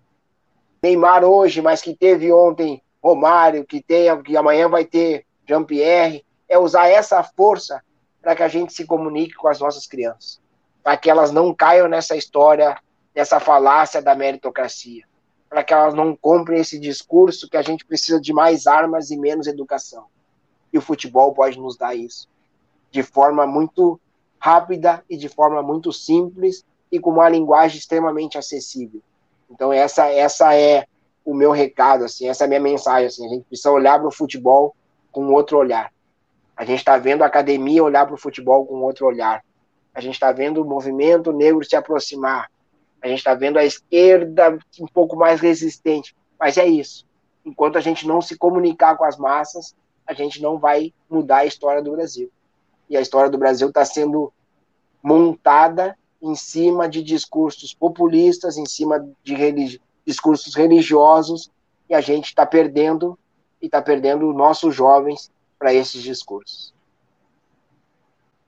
Neymar hoje, mas que teve ontem Romário, que tem, que amanhã vai ter Jean-Pierre, é usar essa força para que a gente se comunique com as nossas crianças, para que elas não caiam nessa história, nessa falácia da meritocracia, para que elas não comprem esse discurso que a gente precisa de mais armas e menos educação. E o futebol pode nos dar isso, de forma muito rápida e de forma muito simples e com uma linguagem extremamente acessível. Então essa essa é o meu recado, assim, essa é a minha mensagem, assim, a gente precisa olhar para o futebol com outro olhar. A gente está vendo a academia olhar para o futebol com outro olhar. A gente está vendo o movimento negro se aproximar. A gente está vendo a esquerda um pouco mais resistente. Mas é isso. Enquanto a gente não se comunicar com as massas, a gente não vai mudar a história do Brasil. E a história do Brasil está sendo montada em cima de discursos populistas, em cima de religi discursos religiosos, e a gente está perdendo e está perdendo nossos jovens para esses discursos.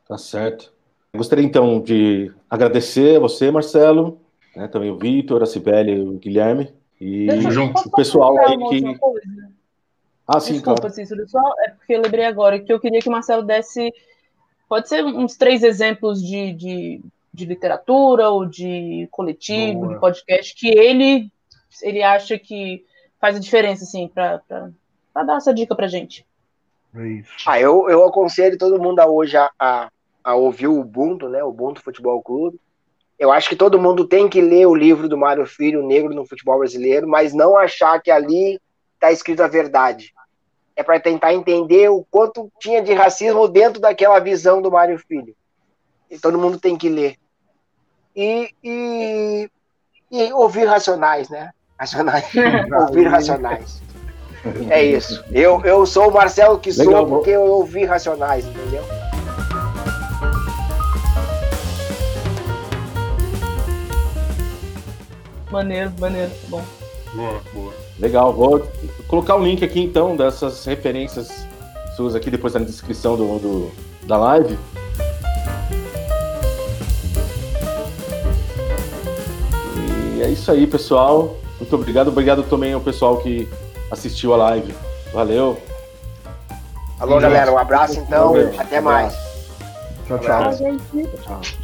Tá certo. Gostaria então de agradecer a você, Marcelo, né, também o Vitor, a Sibeli e o Guilherme. E o pessoal aí que. Ah, sim, Desculpa, claro. Cícero, só é porque eu lembrei agora que eu queria que o Marcelo desse. Pode ser uns três exemplos de, de, de literatura ou de coletivo, Boa. de podcast, que ele, ele acha que faz a diferença, assim, para dar essa dica pra gente. É ah, eu, eu aconselho todo mundo a hoje a, a, a ouvir o Ubuntu, né? O Ubuntu Futebol Clube. Eu acho que todo mundo tem que ler o livro do Mário Filho, Negro no Futebol Brasileiro, mas não achar que ali está escrito a verdade. É para tentar entender o quanto tinha de racismo dentro daquela visão do Mário Filho. E todo mundo tem que ler. E, e, e ouvir racionais, né? Racionais. *laughs* ouvir racionais. É isso. Eu, eu sou o Marcelo que Legal, sou porque eu ouvi Racionais, entendeu? Maneiro, maneiro, tá bom. Boa, boa. Legal, vou colocar o link aqui então dessas referências suas aqui depois na descrição do, do da live. E é isso aí, pessoal. Muito obrigado. Obrigado também ao pessoal que assistiu a live. Valeu. Alô, galera. Um abraço então. Até mais. Tchau, tchau. tchau.